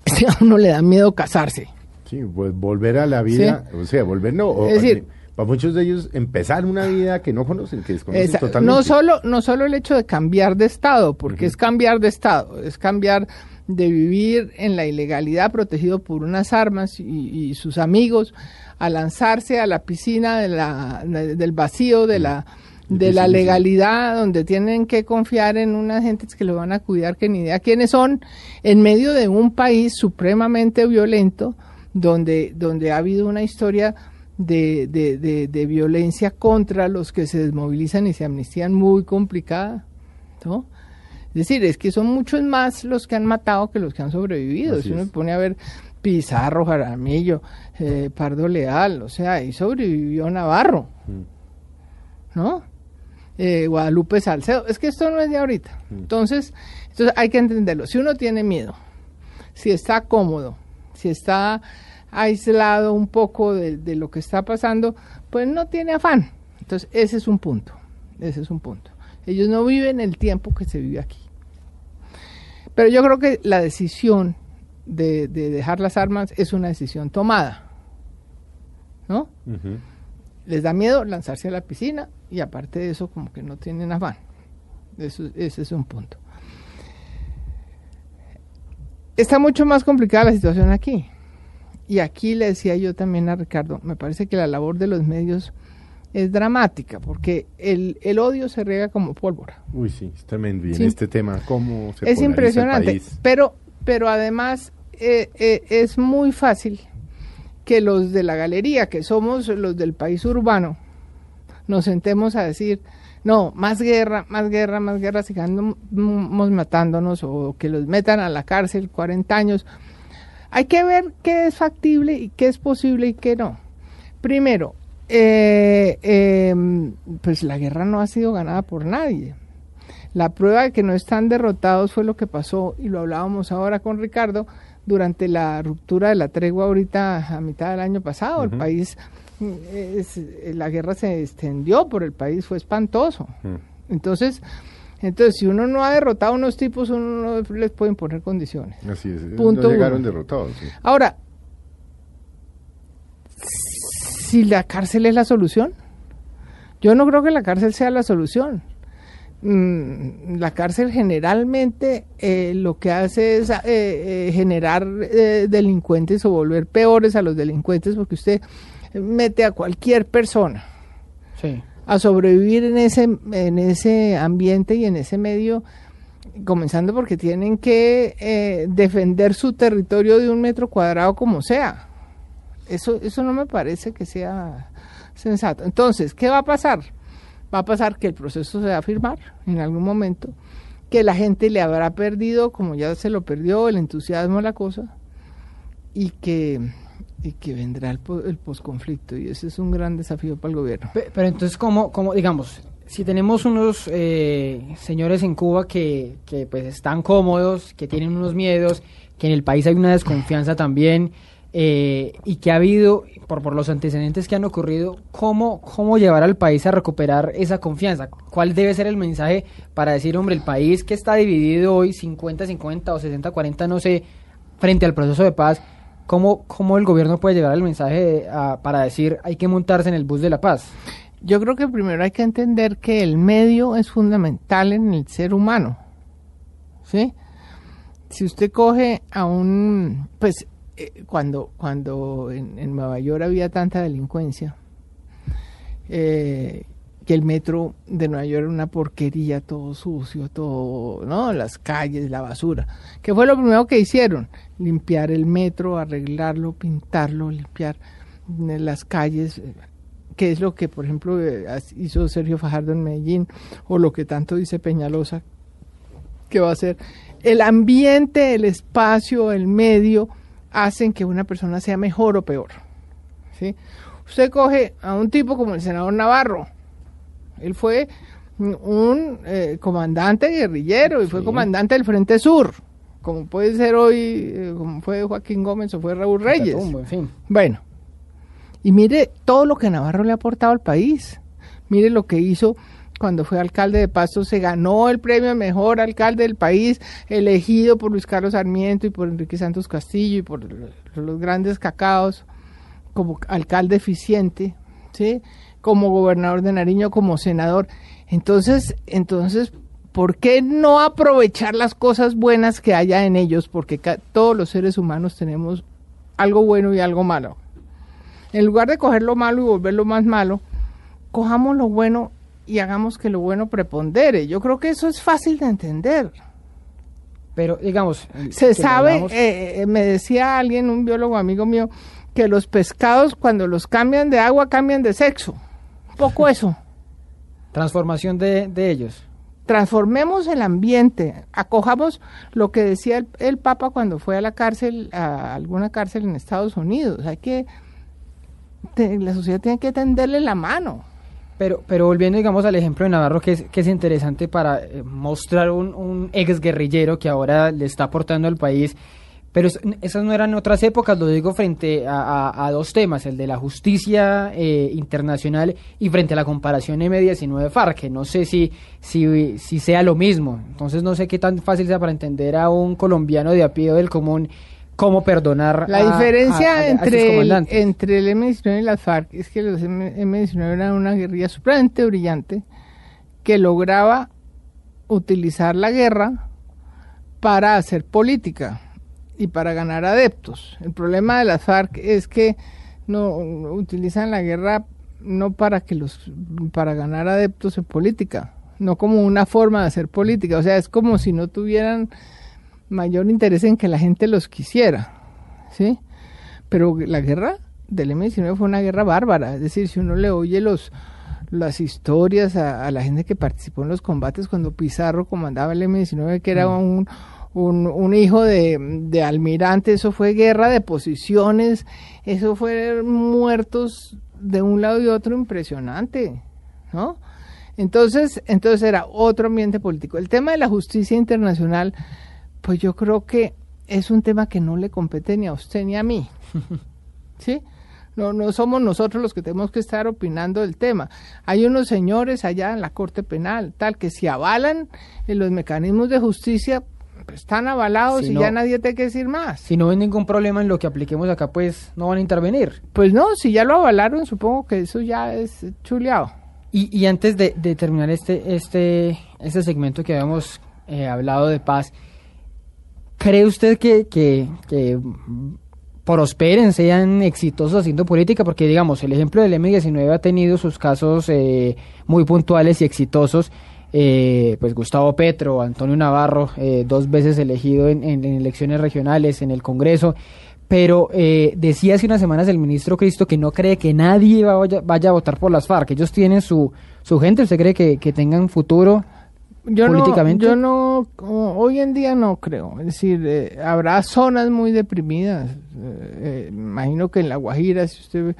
Speaker 4: Si a uno le da miedo casarse.
Speaker 2: Sí, pues volver a la vida, o sea, volver no, o-
Speaker 4: Es decir-
Speaker 2: para muchos de ellos empezar una vida que no conocen, que desconocen
Speaker 4: Esa-
Speaker 2: totalmente.
Speaker 4: no solo no solo el hecho de cambiar de estado, porque es cambiar de estado, es cambiar de vivir en la ilegalidad protegido por unas armas y, y sus amigos a lanzarse a la piscina de la, de- del vacío de la de la legalidad donde tienen que confiar en unas gentes que lo van a cuidar que ni idea quiénes son en medio de un país supremamente violento donde donde ha habido una historia de, de, de, de violencia contra los que se desmovilizan y se amnistían muy complicada, ¿no? Es decir, es que son muchos más los que han matado que los que han sobrevivido.
Speaker 2: Así
Speaker 4: si uno
Speaker 2: es.
Speaker 4: pone a ver Pizarro, Jaramillo, eh, Pardo Leal, o sea, ahí sobrevivió Navarro, ¿no? Eh, Guadalupe Salcedo. Es que esto no es de ahorita. Entonces, entonces hay que entenderlo. Si uno tiene miedo, si está cómodo, si está aislado un poco de, de lo que está pasando, pues no tiene afán. Entonces, ese es un punto. Ese es un punto. Ellos no viven el tiempo que se vive aquí. Pero yo creo que la decisión de, de dejar las armas es una decisión tomada. ¿No? Les da miedo lanzarse a la piscina y aparte de eso como que no tienen afán. Eso, ese es un punto. Está mucho más complicada la situación aquí. Y aquí le decía yo también a Ricardo, me parece que la labor de los medios es dramática, porque el, el odio se riega como pólvora.
Speaker 2: Uy, sí, es tremendo. Y en
Speaker 4: Sí.
Speaker 2: este tema, ¿cómo se
Speaker 4: es
Speaker 2: el
Speaker 4: impresionante,
Speaker 2: país?
Speaker 4: pero, pero además eh, eh, es muy fácil que los de la galería, que somos los del país urbano, nos sentemos a decir, no, más guerra, más guerra, más guerra, sigamos matándonos o que los metan a la cárcel 40 años. Hay que ver qué es factible y qué es posible y qué no. Primero, eh, eh, pues la guerra no ha sido ganada por nadie. La prueba de que no están derrotados fue lo que pasó, y lo hablábamos ahora con Ricardo, durante la ruptura de la tregua ahorita a mitad del año pasado. El país, mm, es- eh, la guerra se extendió por el país, fue espantoso. Entonces, entonces, si uno no ha derrotado a unos tipos, uno no les puede imponer condiciones.
Speaker 2: Así es.
Speaker 4: Punto
Speaker 2: no llegaron
Speaker 4: uno.
Speaker 2: derrotados. sí.
Speaker 4: Ahora, si la cárcel es la solución, yo no creo que la cárcel sea la solución. Mm, la cárcel generalmente eh, lo que hace es eh, eh, generar eh, delincuentes o volver peores a los delincuentes porque usted mete a cualquier persona
Speaker 3: Sí.
Speaker 4: a sobrevivir en ese, en ese ambiente y en ese medio, comenzando porque tienen que eh, defender su territorio de un metro cuadrado como sea. Eso, eso no me parece que sea sensato. Entonces, ¿qué va a pasar? Va a pasar que el proceso se va a firmar en algún momento, que la gente le habrá perdido, como ya se lo perdió, el entusiasmo la cosa, y que, y que vendrá el, el posconflicto. Y ese es un gran desafío para el gobierno.
Speaker 3: Pe- Pero entonces, ¿cómo, cómo digamos, si tenemos unos eh, señores en Cuba que, que pues están cómodos, que tienen unos miedos, que en el país hay una desconfianza también, eh, y que ha habido, por, por los antecedentes que han ocurrido, ¿cómo, ¿cómo llevar al país a recuperar esa confianza? ¿Cuál debe ser el mensaje para decir, hombre, el país que está dividido hoy 50-50 o 60-40, no sé, frente al proceso de paz, ¿cómo, cómo el gobierno puede llevar el mensaje para decir, hay que montarse en el bus de la paz?
Speaker 4: Yo creo que primero hay que entender que el medio es fundamental en el ser humano. ¿Sí? Si usted coge a un. Pues eh, cuando, cuando en, Nueva York había tanta delincuencia, eh, que el metro de Nueva York era una porquería, todo sucio, todo, ¿no? Las calles, la basura. ¿Qué fue lo primero que hicieron? Limpiar el metro, arreglarlo, pintarlo, limpiar eh, las calles, que es lo que, por ejemplo, hizo Sergio Fajardo en Medellín, o lo que tanto dice Peñalosa que va a hacer. El ambiente, el espacio, el medio, hacen que una persona sea mejor o peor. ¿sí? Usted coge a un tipo como el senador Navarro, él fue un eh, comandante guerrillero y fue comandante del Frente Sur, como puede ser hoy, eh, como fue Joaquín Gómez o fue Raúl Reyes.
Speaker 3: En fin.
Speaker 4: Bueno, Y mire todo lo que Navarro le ha aportado al país. Mire lo que hizo cuando fue alcalde de Pasto, se ganó el premio mejor alcalde del país, elegido por Luis Carlos Sarmiento y por Enrique Santos Castillo y por los grandes cacaos, como alcalde eficiente, ¿sí? como gobernador de Nariño, como senador. Entonces, entonces, ¿por qué no aprovechar las cosas buenas que haya en ellos? Porque todos los seres humanos tenemos algo bueno y algo malo. En lugar de coger lo malo y volverlo más malo, cojamos lo bueno y hagamos que lo bueno prepondere. Yo creo que eso es fácil de entender.
Speaker 3: Pero, digamos...
Speaker 4: Se sabe, eh, eh, me decía alguien, un biólogo amigo mío, que los pescados cuando los cambian de agua cambian de sexo. Poco eso. [laughs]
Speaker 3: Transformación de, de ellos.
Speaker 4: Transformemos el ambiente, acojamos lo que decía el, el, Papa cuando fue a la cárcel, a alguna cárcel en Estados Unidos. Hay que, la sociedad tiene que tenderle la mano.
Speaker 3: Pero, pero volviendo, digamos, al ejemplo de Navarro, que es, que es interesante para eh, mostrar un, un ex guerrillero que ahora le está aportando al país. Pero esas no eran otras épocas, lo digo frente a, dos temas, el de la justicia eh, internacional y frente a la comparación M19-FARC, que no sé si, si, si sea lo mismo. Entonces no sé qué tan fácil sea para entender a un colombiano de a pie del común cómo perdonar
Speaker 4: la diferencia entre, el, entre el M19 y las FARC es que los M19 eran una guerrilla supremamente brillante que lograba utilizar la guerra para hacer política y para ganar adeptos. El problema de las FARC es que no utilizan la guerra no para que los para ganar adeptos en política, no como una forma de hacer política, o sea, es como si no tuvieran mayor interés en que la gente los quisiera, ¿sí? Pero la guerra del M-19 fue una guerra bárbara, es decir, si uno le oye los las historias a, la gente que participó en los combates cuando Pizarro comandaba el M-19, que era mm. un, un, hijo de, de, almirante, eso fue guerra de posiciones, eso fue muertos de un lado y otro impresionante, ¿no? Entonces, entonces era otro ambiente político. El tema de la justicia internacional pues yo creo que es un tema que no le compete ni a usted ni a mí. [laughs] ¿Sí? No, no somos nosotros los que tenemos que estar opinando del tema. Hay unos señores allá en la Corte Penal, tal, que si avalan en los mecanismos de justicia, pues están avalados y ya nadie tiene que decir más.
Speaker 3: Si no hay ningún problema en lo que apliquemos acá, pues no van a intervenir.
Speaker 4: Pues no, si ya lo avalaron, supongo que eso ya es chuleado.
Speaker 3: Y, y antes de, terminar este, este, este segmento que habíamos eh, hablado de paz, ¿Cree usted que, que, que prosperen, sean exitosos haciendo política? Porque, digamos, el ejemplo del M19 ha tenido sus casos eh, muy puntuales y exitosos. Eh, pues Gustavo Petro, Antonio Navarro, eh, dos veces elegido en, elecciones regionales, en el Congreso. Pero decía hace unas semanas el ministro Cristo que no cree que nadie vaya, vaya a votar por las FARC. Ellos tienen su, su gente. ¿Usted cree que, que tengan futuro?
Speaker 4: Yo políticamente? No, yo no, hoy en día no creo. Es decir, eh, habrá zonas muy deprimidas. Eh, eh, imagino que en La Guajira, si usted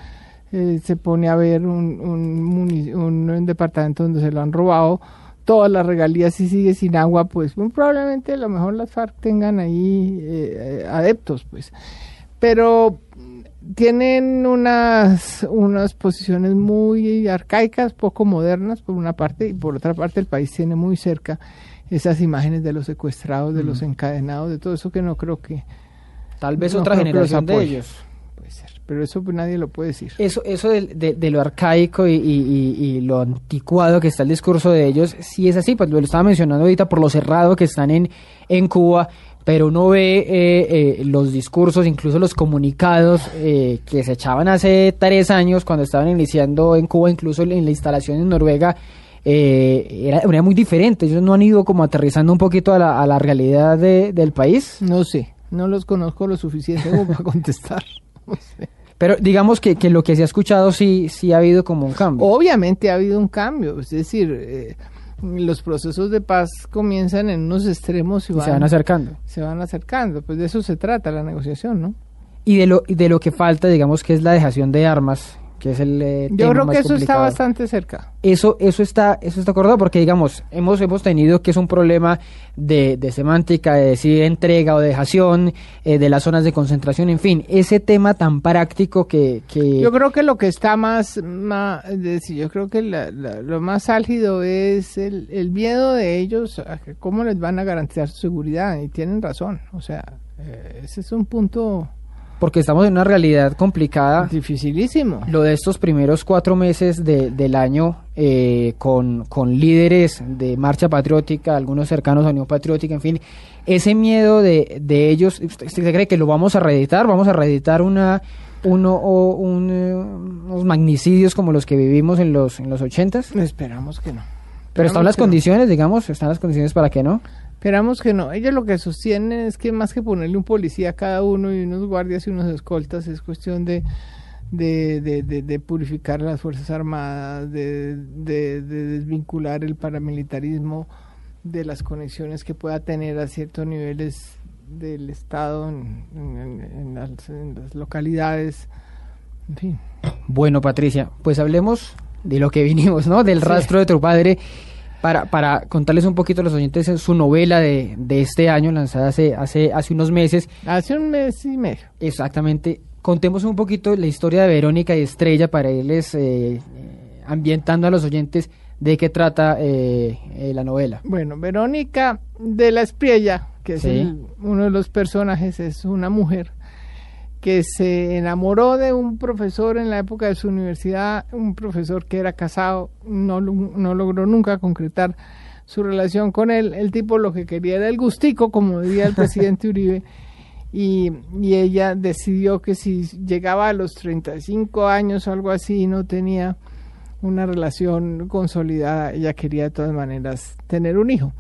Speaker 4: se pone a ver un, un, departamento donde se lo han robado, todas las regalías y sigue sin agua, pues muy probablemente a lo mejor las FARC tengan ahí adeptos, pues. Pero tienen unas, unas posiciones muy arcaicas, poco modernas por una parte, y por otra parte el país tiene muy cerca esas imágenes de los secuestrados, de los mm. encadenados, de todo eso que no creo que...
Speaker 3: Tal vez otra generación de ellos.
Speaker 4: Puede ser, pero eso pues nadie lo puede decir.
Speaker 3: Eso, eso de, de, lo arcaico y, y, lo anticuado que está el discurso de ellos, sí es así, pues lo estaba mencionando ahorita por lo cerrado que están en, en Cuba pero uno ve eh, eh, los discursos, incluso los comunicados eh, que se echaban hace tres años cuando estaban iniciando en Cuba, incluso en la instalación en Noruega, era, era, muy diferente. Ellos no han ido como aterrizando un poquito a la, a la realidad del país.
Speaker 4: No sé, no los conozco lo suficiente como para [laughs] contestar.
Speaker 3: Pero digamos que, que, lo que se ha escuchado sí, sí ha habido como un cambio.
Speaker 4: Obviamente ha habido un cambio, es decir, los procesos de paz comienzan en unos extremos y,
Speaker 3: se van acercando.
Speaker 4: Se van acercando, pues de eso se trata la negociación, ¿no?
Speaker 3: Y de lo, de lo que falta, digamos que es la dejación de armas, que es el eh,
Speaker 4: Yo
Speaker 3: tema
Speaker 4: creo
Speaker 3: más
Speaker 4: que eso está bastante cerca.
Speaker 3: Eso, eso está, eso está acordado porque digamos, hemos, hemos tenido que es un problema de, de semántica, de decir entrega o dejación, eh, de las zonas de concentración, en fin, ese tema tan práctico que, que
Speaker 4: Yo creo que lo que está más, más decir, yo creo que la- la- lo más álgido es el, el miedo de ellos a que cómo les van a garantizar su seguridad y tienen razón, o sea, eh, ese es un punto
Speaker 3: porque estamos en una realidad complicada.
Speaker 4: dificilísimo.
Speaker 3: Lo de estos primeros cuatro meses de- del año eh, con, con líderes de marcha patriótica, algunos cercanos a Unión Patriótica, en fin, ese miedo de, de ellos, ¿usted, usted cree que lo vamos a reeditar? ¿Vamos a reeditar una, uno, o un, eh, unos magnicidios como los que vivimos en los, en los ochentas?
Speaker 4: Esperamos que no.
Speaker 3: Pero están las
Speaker 4: no.
Speaker 3: condiciones, digamos, están las condiciones para que no.
Speaker 4: Esperamos que no. Ellos lo que sostienen es que más que ponerle un policía a cada uno y unos guardias y unos escoltas, es cuestión de, de, de, de- de purificar las Fuerzas Armadas, de, de- de desvincular el paramilitarismo de las conexiones que pueda tener a ciertos niveles del Estado en, en- en las, en las localidades. En fin.
Speaker 3: Bueno, Patricia, pues hablemos de lo que vinimos, ¿no? Del
Speaker 4: Sí.
Speaker 3: rastro de tu padre. Para, para contarles un poquito a los oyentes en su novela de, de este año, lanzada hace, hace, hace unos meses.
Speaker 4: Hace un mes y medio.
Speaker 3: Exactamente. Contemos un poquito la historia de Verónica y Estrella para irles eh, eh, ambientando a los oyentes de qué trata eh, eh, la novela.
Speaker 4: Bueno, Verónica de la Espriella, que es
Speaker 3: Sí.
Speaker 4: el- uno de los personajes, es una mujer que se enamoró de un profesor en la época de su universidad, un profesor que era casado, no, no logró nunca concretar su relación con él. El tipo lo que quería era el gustico, como diría el presidente [laughs] Uribe, y, y ella decidió que si llegaba a los 35 años o algo así y no tenía una relación consolidada, ella quería de todas maneras tener un hijo.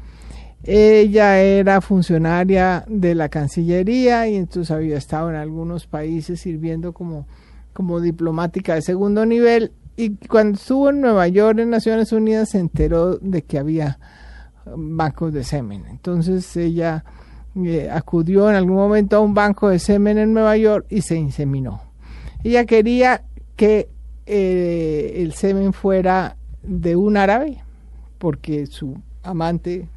Speaker 4: Ella era funcionaria de la Cancillería y entonces había estado en algunos países sirviendo como, como diplomática de segundo nivel y cuando estuvo en Nueva York en Naciones Unidas se enteró de que había um, bancos de semen. Entonces ella eh, acudió en algún momento a un banco de semen en Nueva York y se inseminó. Ella quería que eh, el semen fuera de un árabe porque su amante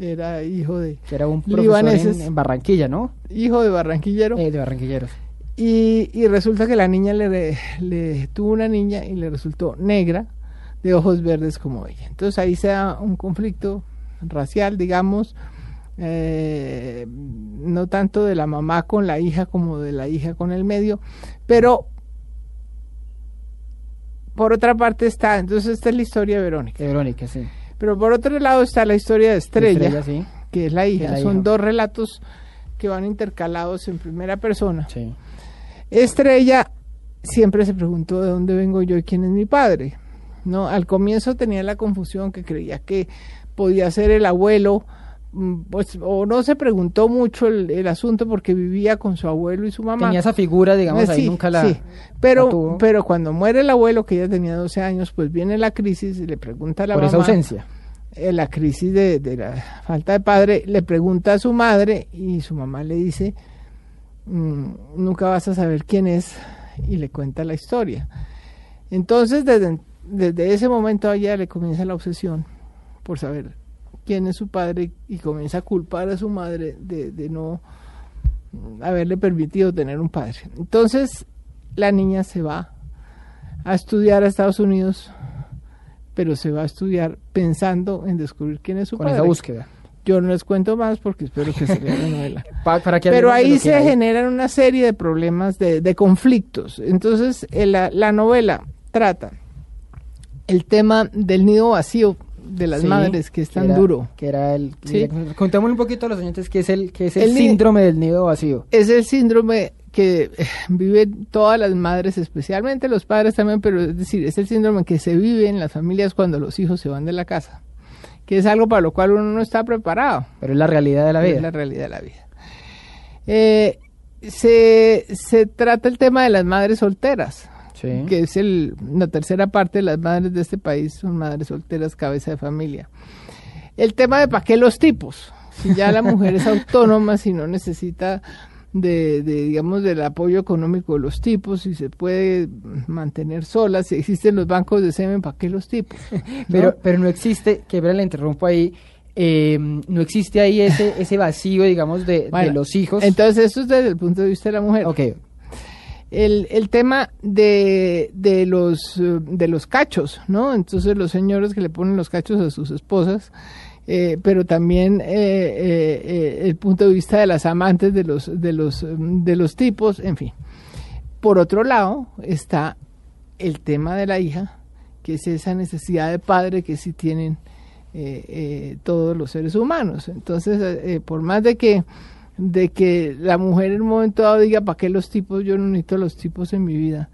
Speaker 4: era hijo de
Speaker 3: era un
Speaker 4: libaneses,
Speaker 3: en, en Barranquilla, ¿no?
Speaker 4: hijo de barranquillero
Speaker 3: Eh, de Barranquilleros.
Speaker 4: y, y resulta que la niña le, le tuvo una niña y le resultó negra de ojos verdes como ella. Entonces ahí se da un conflicto racial, digamos, eh, no tanto de la mamá con la hija como de la hija con el medio, pero por otra parte está, entonces esta es la historia de Verónica,
Speaker 3: De Verónica, sí.
Speaker 4: Pero por otro lado está la historia de Estrella,
Speaker 3: Estrella, sí.
Speaker 4: que es la hija.
Speaker 3: es la
Speaker 4: Son
Speaker 3: hija.
Speaker 4: dos relatos que van intercalados en primera persona.
Speaker 3: Sí.
Speaker 4: Estrella siempre se preguntó de dónde vengo yo y quién es mi padre. No, al comienzo tenía la confusión que creía que podía ser el abuelo, pues o no se preguntó mucho el, el asunto porque vivía con su abuelo y su mamá.
Speaker 3: Tenía esa figura, digamos, ahí nunca la,
Speaker 4: sí. pero
Speaker 3: la tuvo.
Speaker 4: pero cuando muere el abuelo que ya tenía 12 años, pues viene la crisis y le pregunta a la
Speaker 3: por esa
Speaker 4: mamá
Speaker 3: ausencia.
Speaker 4: eh, la crisis de, de la falta de padre, le pregunta a su madre y su mamá le dice, "Mm, nunca vas a saber quién es y le cuenta la historia. Entonces, desde, desde ese momento a ella le comienza la obsesión por saber quién es su padre y comienza a culpar a su madre de, de no haberle permitido tener un padre. Entonces, la niña se va a estudiar a Estados Unidos pero se va a estudiar pensando en descubrir quién es su
Speaker 3: Con
Speaker 4: padre.
Speaker 3: esa búsqueda.
Speaker 4: Yo no les cuento más porque espero que se lea la novela. [laughs]
Speaker 3: Pa- para que
Speaker 4: Pero ahí se
Speaker 3: hay.
Speaker 4: generan una serie de problemas, de, de conflictos. Entonces, eh, la, la novela trata el tema del nido vacío de las
Speaker 3: Sí,
Speaker 4: madres, que es tan
Speaker 3: era-
Speaker 4: duro.
Speaker 3: Que era el.
Speaker 4: Sí.
Speaker 3: Contémosle un poquito a los oyentes qué es el, qué es el, síndrome del nido vacío.
Speaker 4: Es el síndrome que eh, viven todas las madres, especialmente los padres también, pero es decir, es el síndrome que se vive en las familias cuando los hijos se van de la casa, que es algo para lo cual uno no está preparado.
Speaker 3: Pero es la realidad de la vida.
Speaker 4: Es la realidad de la vida. Eh, se, se trata el tema de las madres solteras,
Speaker 3: Sí.
Speaker 4: que es el, la tercera parte de las madres de este país, son madres solteras, cabeza de familia. El tema de para qué los tipos, si ya la mujer es [laughs] autónoma, si no necesita de, de, digamos, del apoyo económico de los tipos, si se puede mantener solas, si existen los bancos de semen, ¿para qué los tipos? [laughs]
Speaker 3: Pero, pero no existe, que la interrumpo ahí, eh, no existe ahí ese, ese vacío, digamos, de, de los hijos.
Speaker 4: Entonces, eso es desde el punto de vista de la mujer.
Speaker 3: Ok.
Speaker 4: El, el tema de, de, los, de los cachos, ¿no? Entonces, los señores que le ponen los cachos a sus esposas, eh, pero también eh, eh, el punto de vista de las amantes de los, de, los, de los tipos, en fin. Por otro lado, está el tema de la hija, que es esa necesidad de padre que sí tienen todos los seres humanos. Entonces, por más de que, de que la mujer en un momento dado diga, ¿para qué los tipos? Yo no necesito los tipos en mi vida.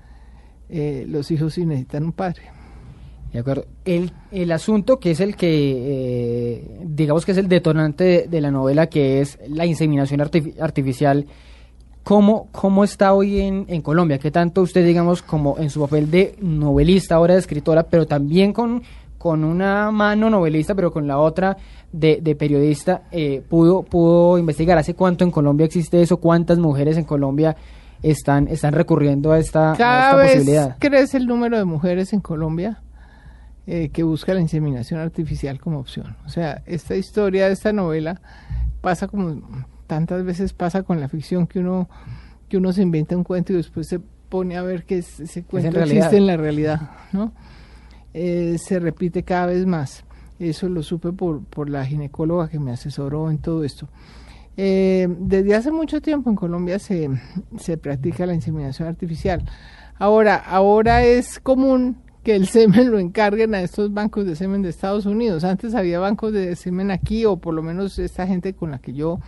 Speaker 4: los hijos sí necesitan un padre.
Speaker 3: De acuerdo. El, el asunto que es el que, eh, digamos que es el detonante de, la novela, que es la inseminación artificial, ¿cómo, ¿cómo está hoy en, en Colombia? ¿Qué tanto usted, digamos, como en su papel de novelista, ahora de escritora, pero también con, con una mano novelista, pero con la otra de, de periodista, eh, pudo, pudo investigar? ¿Hace cuánto en Colombia existe eso? ¿Cuántas mujeres en Colombia están, están recurriendo a esta,
Speaker 4: Cada
Speaker 3: a
Speaker 4: vez
Speaker 3: posibilidad?
Speaker 4: crece el número de mujeres en Colombia eh, que busca la inseminación artificial como opción. O sea, esta historia, esta novela, pasa como tantas veces pasa con la ficción que uno, que uno se inventa un cuento y después se pone a ver que ese cuento existe en la realidad, ¿no? Eh, se repite cada vez más. Eso lo supe por, por la ginecóloga que me asesoró en todo esto. Eh, desde hace mucho tiempo en Colombia se, se practica la inseminación artificial. Ahora, ahora es común que el semen lo encarguen a estos bancos de semen de Estados Unidos. Antes había bancos de semen aquí, o por lo menos esta gente con la que yo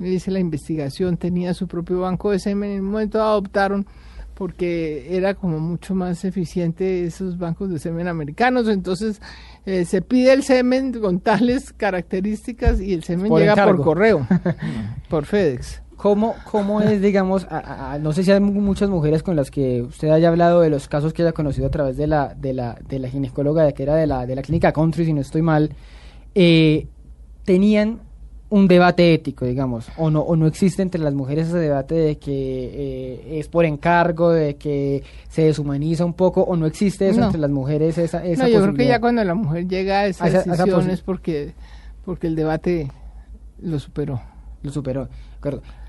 Speaker 4: hice la investigación tenía su propio banco de semen. En un momento adoptaron porque era como mucho más eficiente esos bancos de semen americanos. Entonces eh, se pide el semen con tales características y el semen llega por correo, [laughs] por FedEx.
Speaker 3: ¿Cómo, ¿Cómo es, digamos, no sé si hay muchas mujeres con las que usted haya hablado de los casos que haya conocido a través de la, de la, de la ginecóloga que era de la, de la clínica Country, si no estoy mal, eh, tenían un debate ético, digamos, o no, o no existe entre las mujeres ese debate de que eh, es por encargo, de que se deshumaniza un poco, o no existe eso entre las mujeres esa, esa
Speaker 4: No, yo creo que ya cuando la mujer llega a esa, decisión es porque, porque el debate lo superó.
Speaker 3: Lo superó.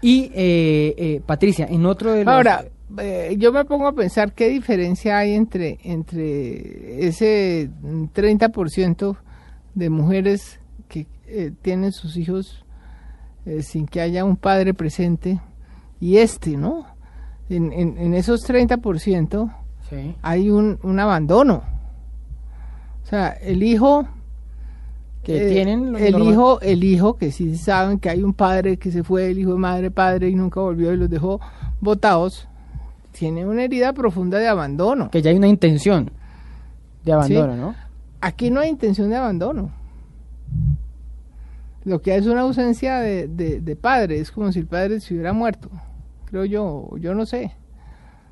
Speaker 3: Y eh, eh, Patricia, en otro de los...
Speaker 4: Ahora, eh, yo me pongo a pensar qué diferencia hay entre, entre ese 30% de mujeres que tienen sus hijos sin que haya un padre presente y este, ¿no? En, en, esos 30% sí. hay un, un abandono. O sea, el hijo
Speaker 3: que eh, tienen
Speaker 4: el hijo el hijo que sí saben que hay un padre que se fue el hijo de madre padre y nunca volvió y los dejó botados tiene una herida profunda de abandono
Speaker 3: que ya hay una intención de abandono no
Speaker 4: aquí no hay intención de abandono lo que hay es una ausencia de, de, padre es como si el padre se hubiera muerto creo yo yo no sé.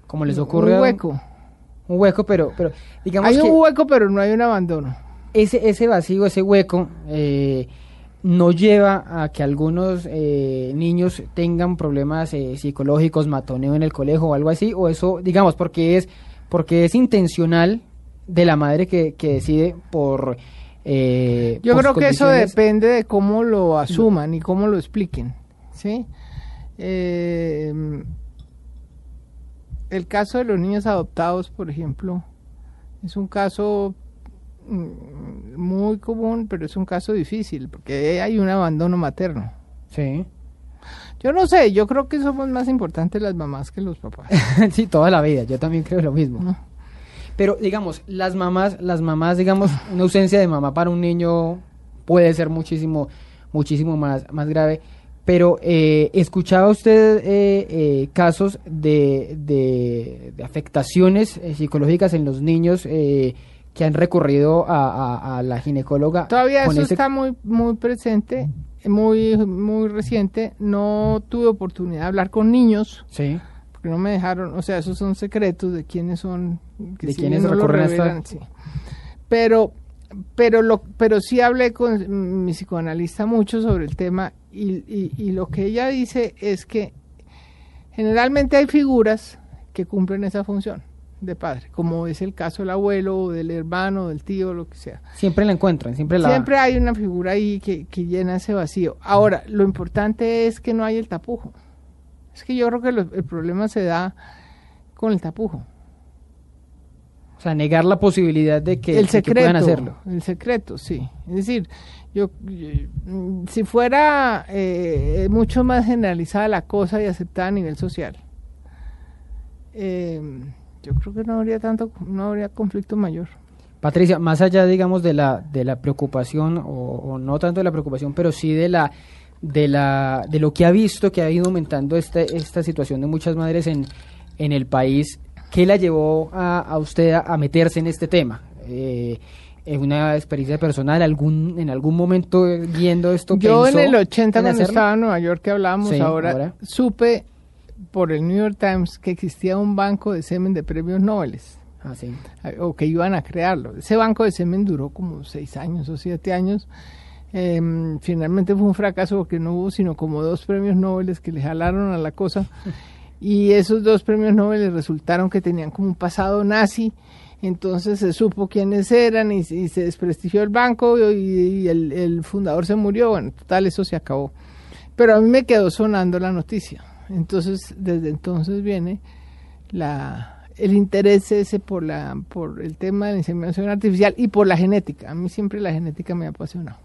Speaker 3: Como les ocurre
Speaker 4: un hueco.
Speaker 3: un hueco pero pero digamos
Speaker 4: hay un hueco pero no hay un abandono.
Speaker 3: ese, ese vacío, ese hueco, eh, no lleva a que algunos eh, niños tengan problemas eh, psicológicos, matoneo en el colegio o algo así, o eso, digamos, porque es, porque es intencional de la madre que, que decide por...
Speaker 4: Yo creo que eso depende de cómo lo asuman y cómo lo expliquen, ¿sí? el caso de los niños adoptados, por ejemplo, es un caso Mm, muy común, pero es un caso difícil, porque hay un abandono materno.
Speaker 3: Sí.
Speaker 4: Yo no sé, yo creo que somos más importantes las mamás que los papás. [laughs]
Speaker 3: sí, toda la vida, yo también creo lo mismo. Pero digamos, las mamás, las mamás, digamos, una ausencia de mamá para un niño puede ser muchísimo, muchísimo más, más grave. Pero eh, escuchaba usted eh, eh, casos de, de, de afectaciones psicológicas en los niños que han recurrido a, a, la ginecóloga.
Speaker 4: Todavía eso está muy, muy presente, muy, muy reciente. No tuve oportunidad de hablar con niños.
Speaker 3: Sí.
Speaker 4: Porque no me dejaron, o sea, esos son secretos de quiénes son.
Speaker 3: de quiénes recurren a esta...
Speaker 4: sí. Pero, pero, lo, pero sí hablé con mi psicoanalista mucho sobre el tema y, y, y lo que ella dice es que Generalmente hay figuras que cumplen esa función de padre, como es el caso del abuelo, o del hermano, del tío, lo que sea.
Speaker 3: Siempre la encuentran, siempre la...
Speaker 4: Siempre hay una figura ahí que, que llena ese vacío. Ahora, lo importante es que no hay el tapujo. Es que yo creo que lo- el problema se da con el tapujo.
Speaker 3: O sea, negar la posibilidad de que,
Speaker 4: el
Speaker 3: puedan hacerlo.
Speaker 4: el secreto, sí. Es decir, yo, yo- mm, si fuera eh, mucho más generalizada la cosa y aceptada a nivel social, eh, yo creo que no habría tanto, no habría conflicto mayor.
Speaker 3: Patricia, más allá, digamos, de la, de la preocupación, o, o no tanto de la preocupación, pero sí de la de la de lo que ha visto que ha ido aumentando este, esta situación de muchas madres en, en el país, ¿qué la llevó a, a usted a, a meterse en este tema? Eh, ¿En una experiencia personal, algún en algún momento viendo esto?
Speaker 4: Yo en
Speaker 3: pensó
Speaker 4: el 80
Speaker 3: en
Speaker 4: cuando estaba en Nueva York que hablábamos
Speaker 3: Sí,
Speaker 4: ahora,
Speaker 3: ahora.
Speaker 4: supe por el New York Times que existía un banco de semen de premios Nobel
Speaker 3: Ah, sí.
Speaker 4: o que iban a crearlo. Ese banco de semen duró como seis años o siete años. Em, finalmente fue un fracaso porque no hubo sino como dos premios Nobel que le jalaron a la cosa. [laughs] Y esos dos premios Nobel resultaron que tenían como un pasado nazi. Entonces se supo quiénes eran y, y se desprestigió el banco y, y el, el fundador se murió. Bueno, total, eso se acabó. Pero a mí me quedó sonando la noticia. Entonces, desde entonces viene la, el interés ese por, la, por el tema de la inseminación artificial y por la genética. A mí siempre la genética me ha apasionado.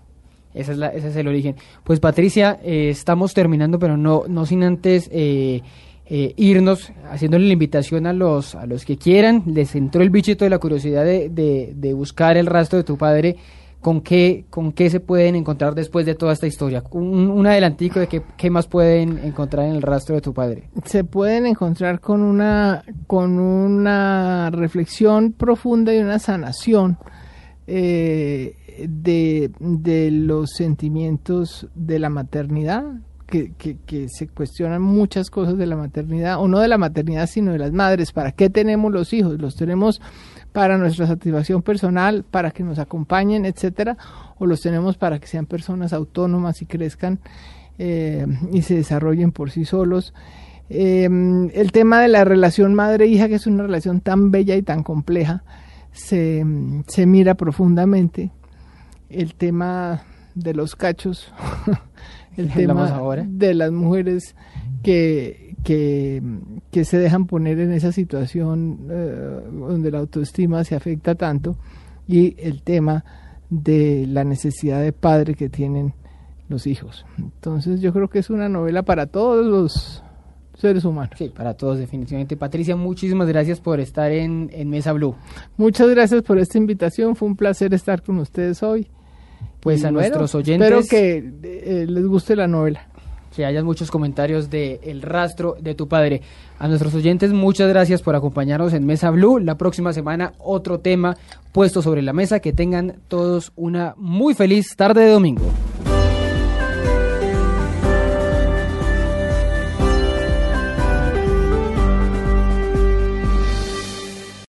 Speaker 3: Esa es la, ese es el origen. Pues Patricia, eh, estamos terminando, pero no, no sin antes eh, eh, irnos haciéndole la invitación a los, a los que quieran. Les entró el bichito de la curiosidad de, de, buscar el rastro de tu padre. ¿Con qué, ¿Con qué se pueden encontrar después de toda esta historia? Un, un adelantico de qué, qué más pueden encontrar en el rastro de tu padre.
Speaker 4: Se pueden encontrar con una, con una reflexión profunda y una sanación eh, de, de los sentimientos de la maternidad, que, que, se cuestionan muchas cosas de la maternidad, o no de la maternidad, sino de las madres. ¿Para qué tenemos los hijos? ¿Los tenemos para nuestra satisfacción personal, para que nos acompañen, etcétera? ¿O los tenemos para que sean personas autónomas y crezcan eh, y se desarrollen por sí solos? Eh, el tema de la relación madre-hija, que es una relación tan bella y tan compleja, se, se mira profundamente. El tema de los cachos, [laughs] el tema
Speaker 3: ahora.
Speaker 4: de las mujeres que, que, que se dejan poner en esa situación eh, donde la autoestima se afecta tanto y el tema de la necesidad de padre que tienen los hijos. Entonces yo creo que es una novela para todos los seres humanos.
Speaker 3: Sí, para todos definitivamente. Patricia, muchísimas gracias por estar en, en Mesa Blue.
Speaker 4: Muchas gracias por esta invitación, fue un placer estar con ustedes hoy.
Speaker 3: Pues
Speaker 4: Y
Speaker 3: a
Speaker 4: bueno,
Speaker 3: nuestros oyentes...
Speaker 4: Espero que eh, les guste la novela.
Speaker 3: que hayan muchos comentarios de El rastro de tu padre. A nuestros oyentes, muchas gracias por acompañarnos en Mesa Blue. La próxima semana, otro tema puesto sobre la mesa. Que tengan todos una muy feliz tarde de domingo.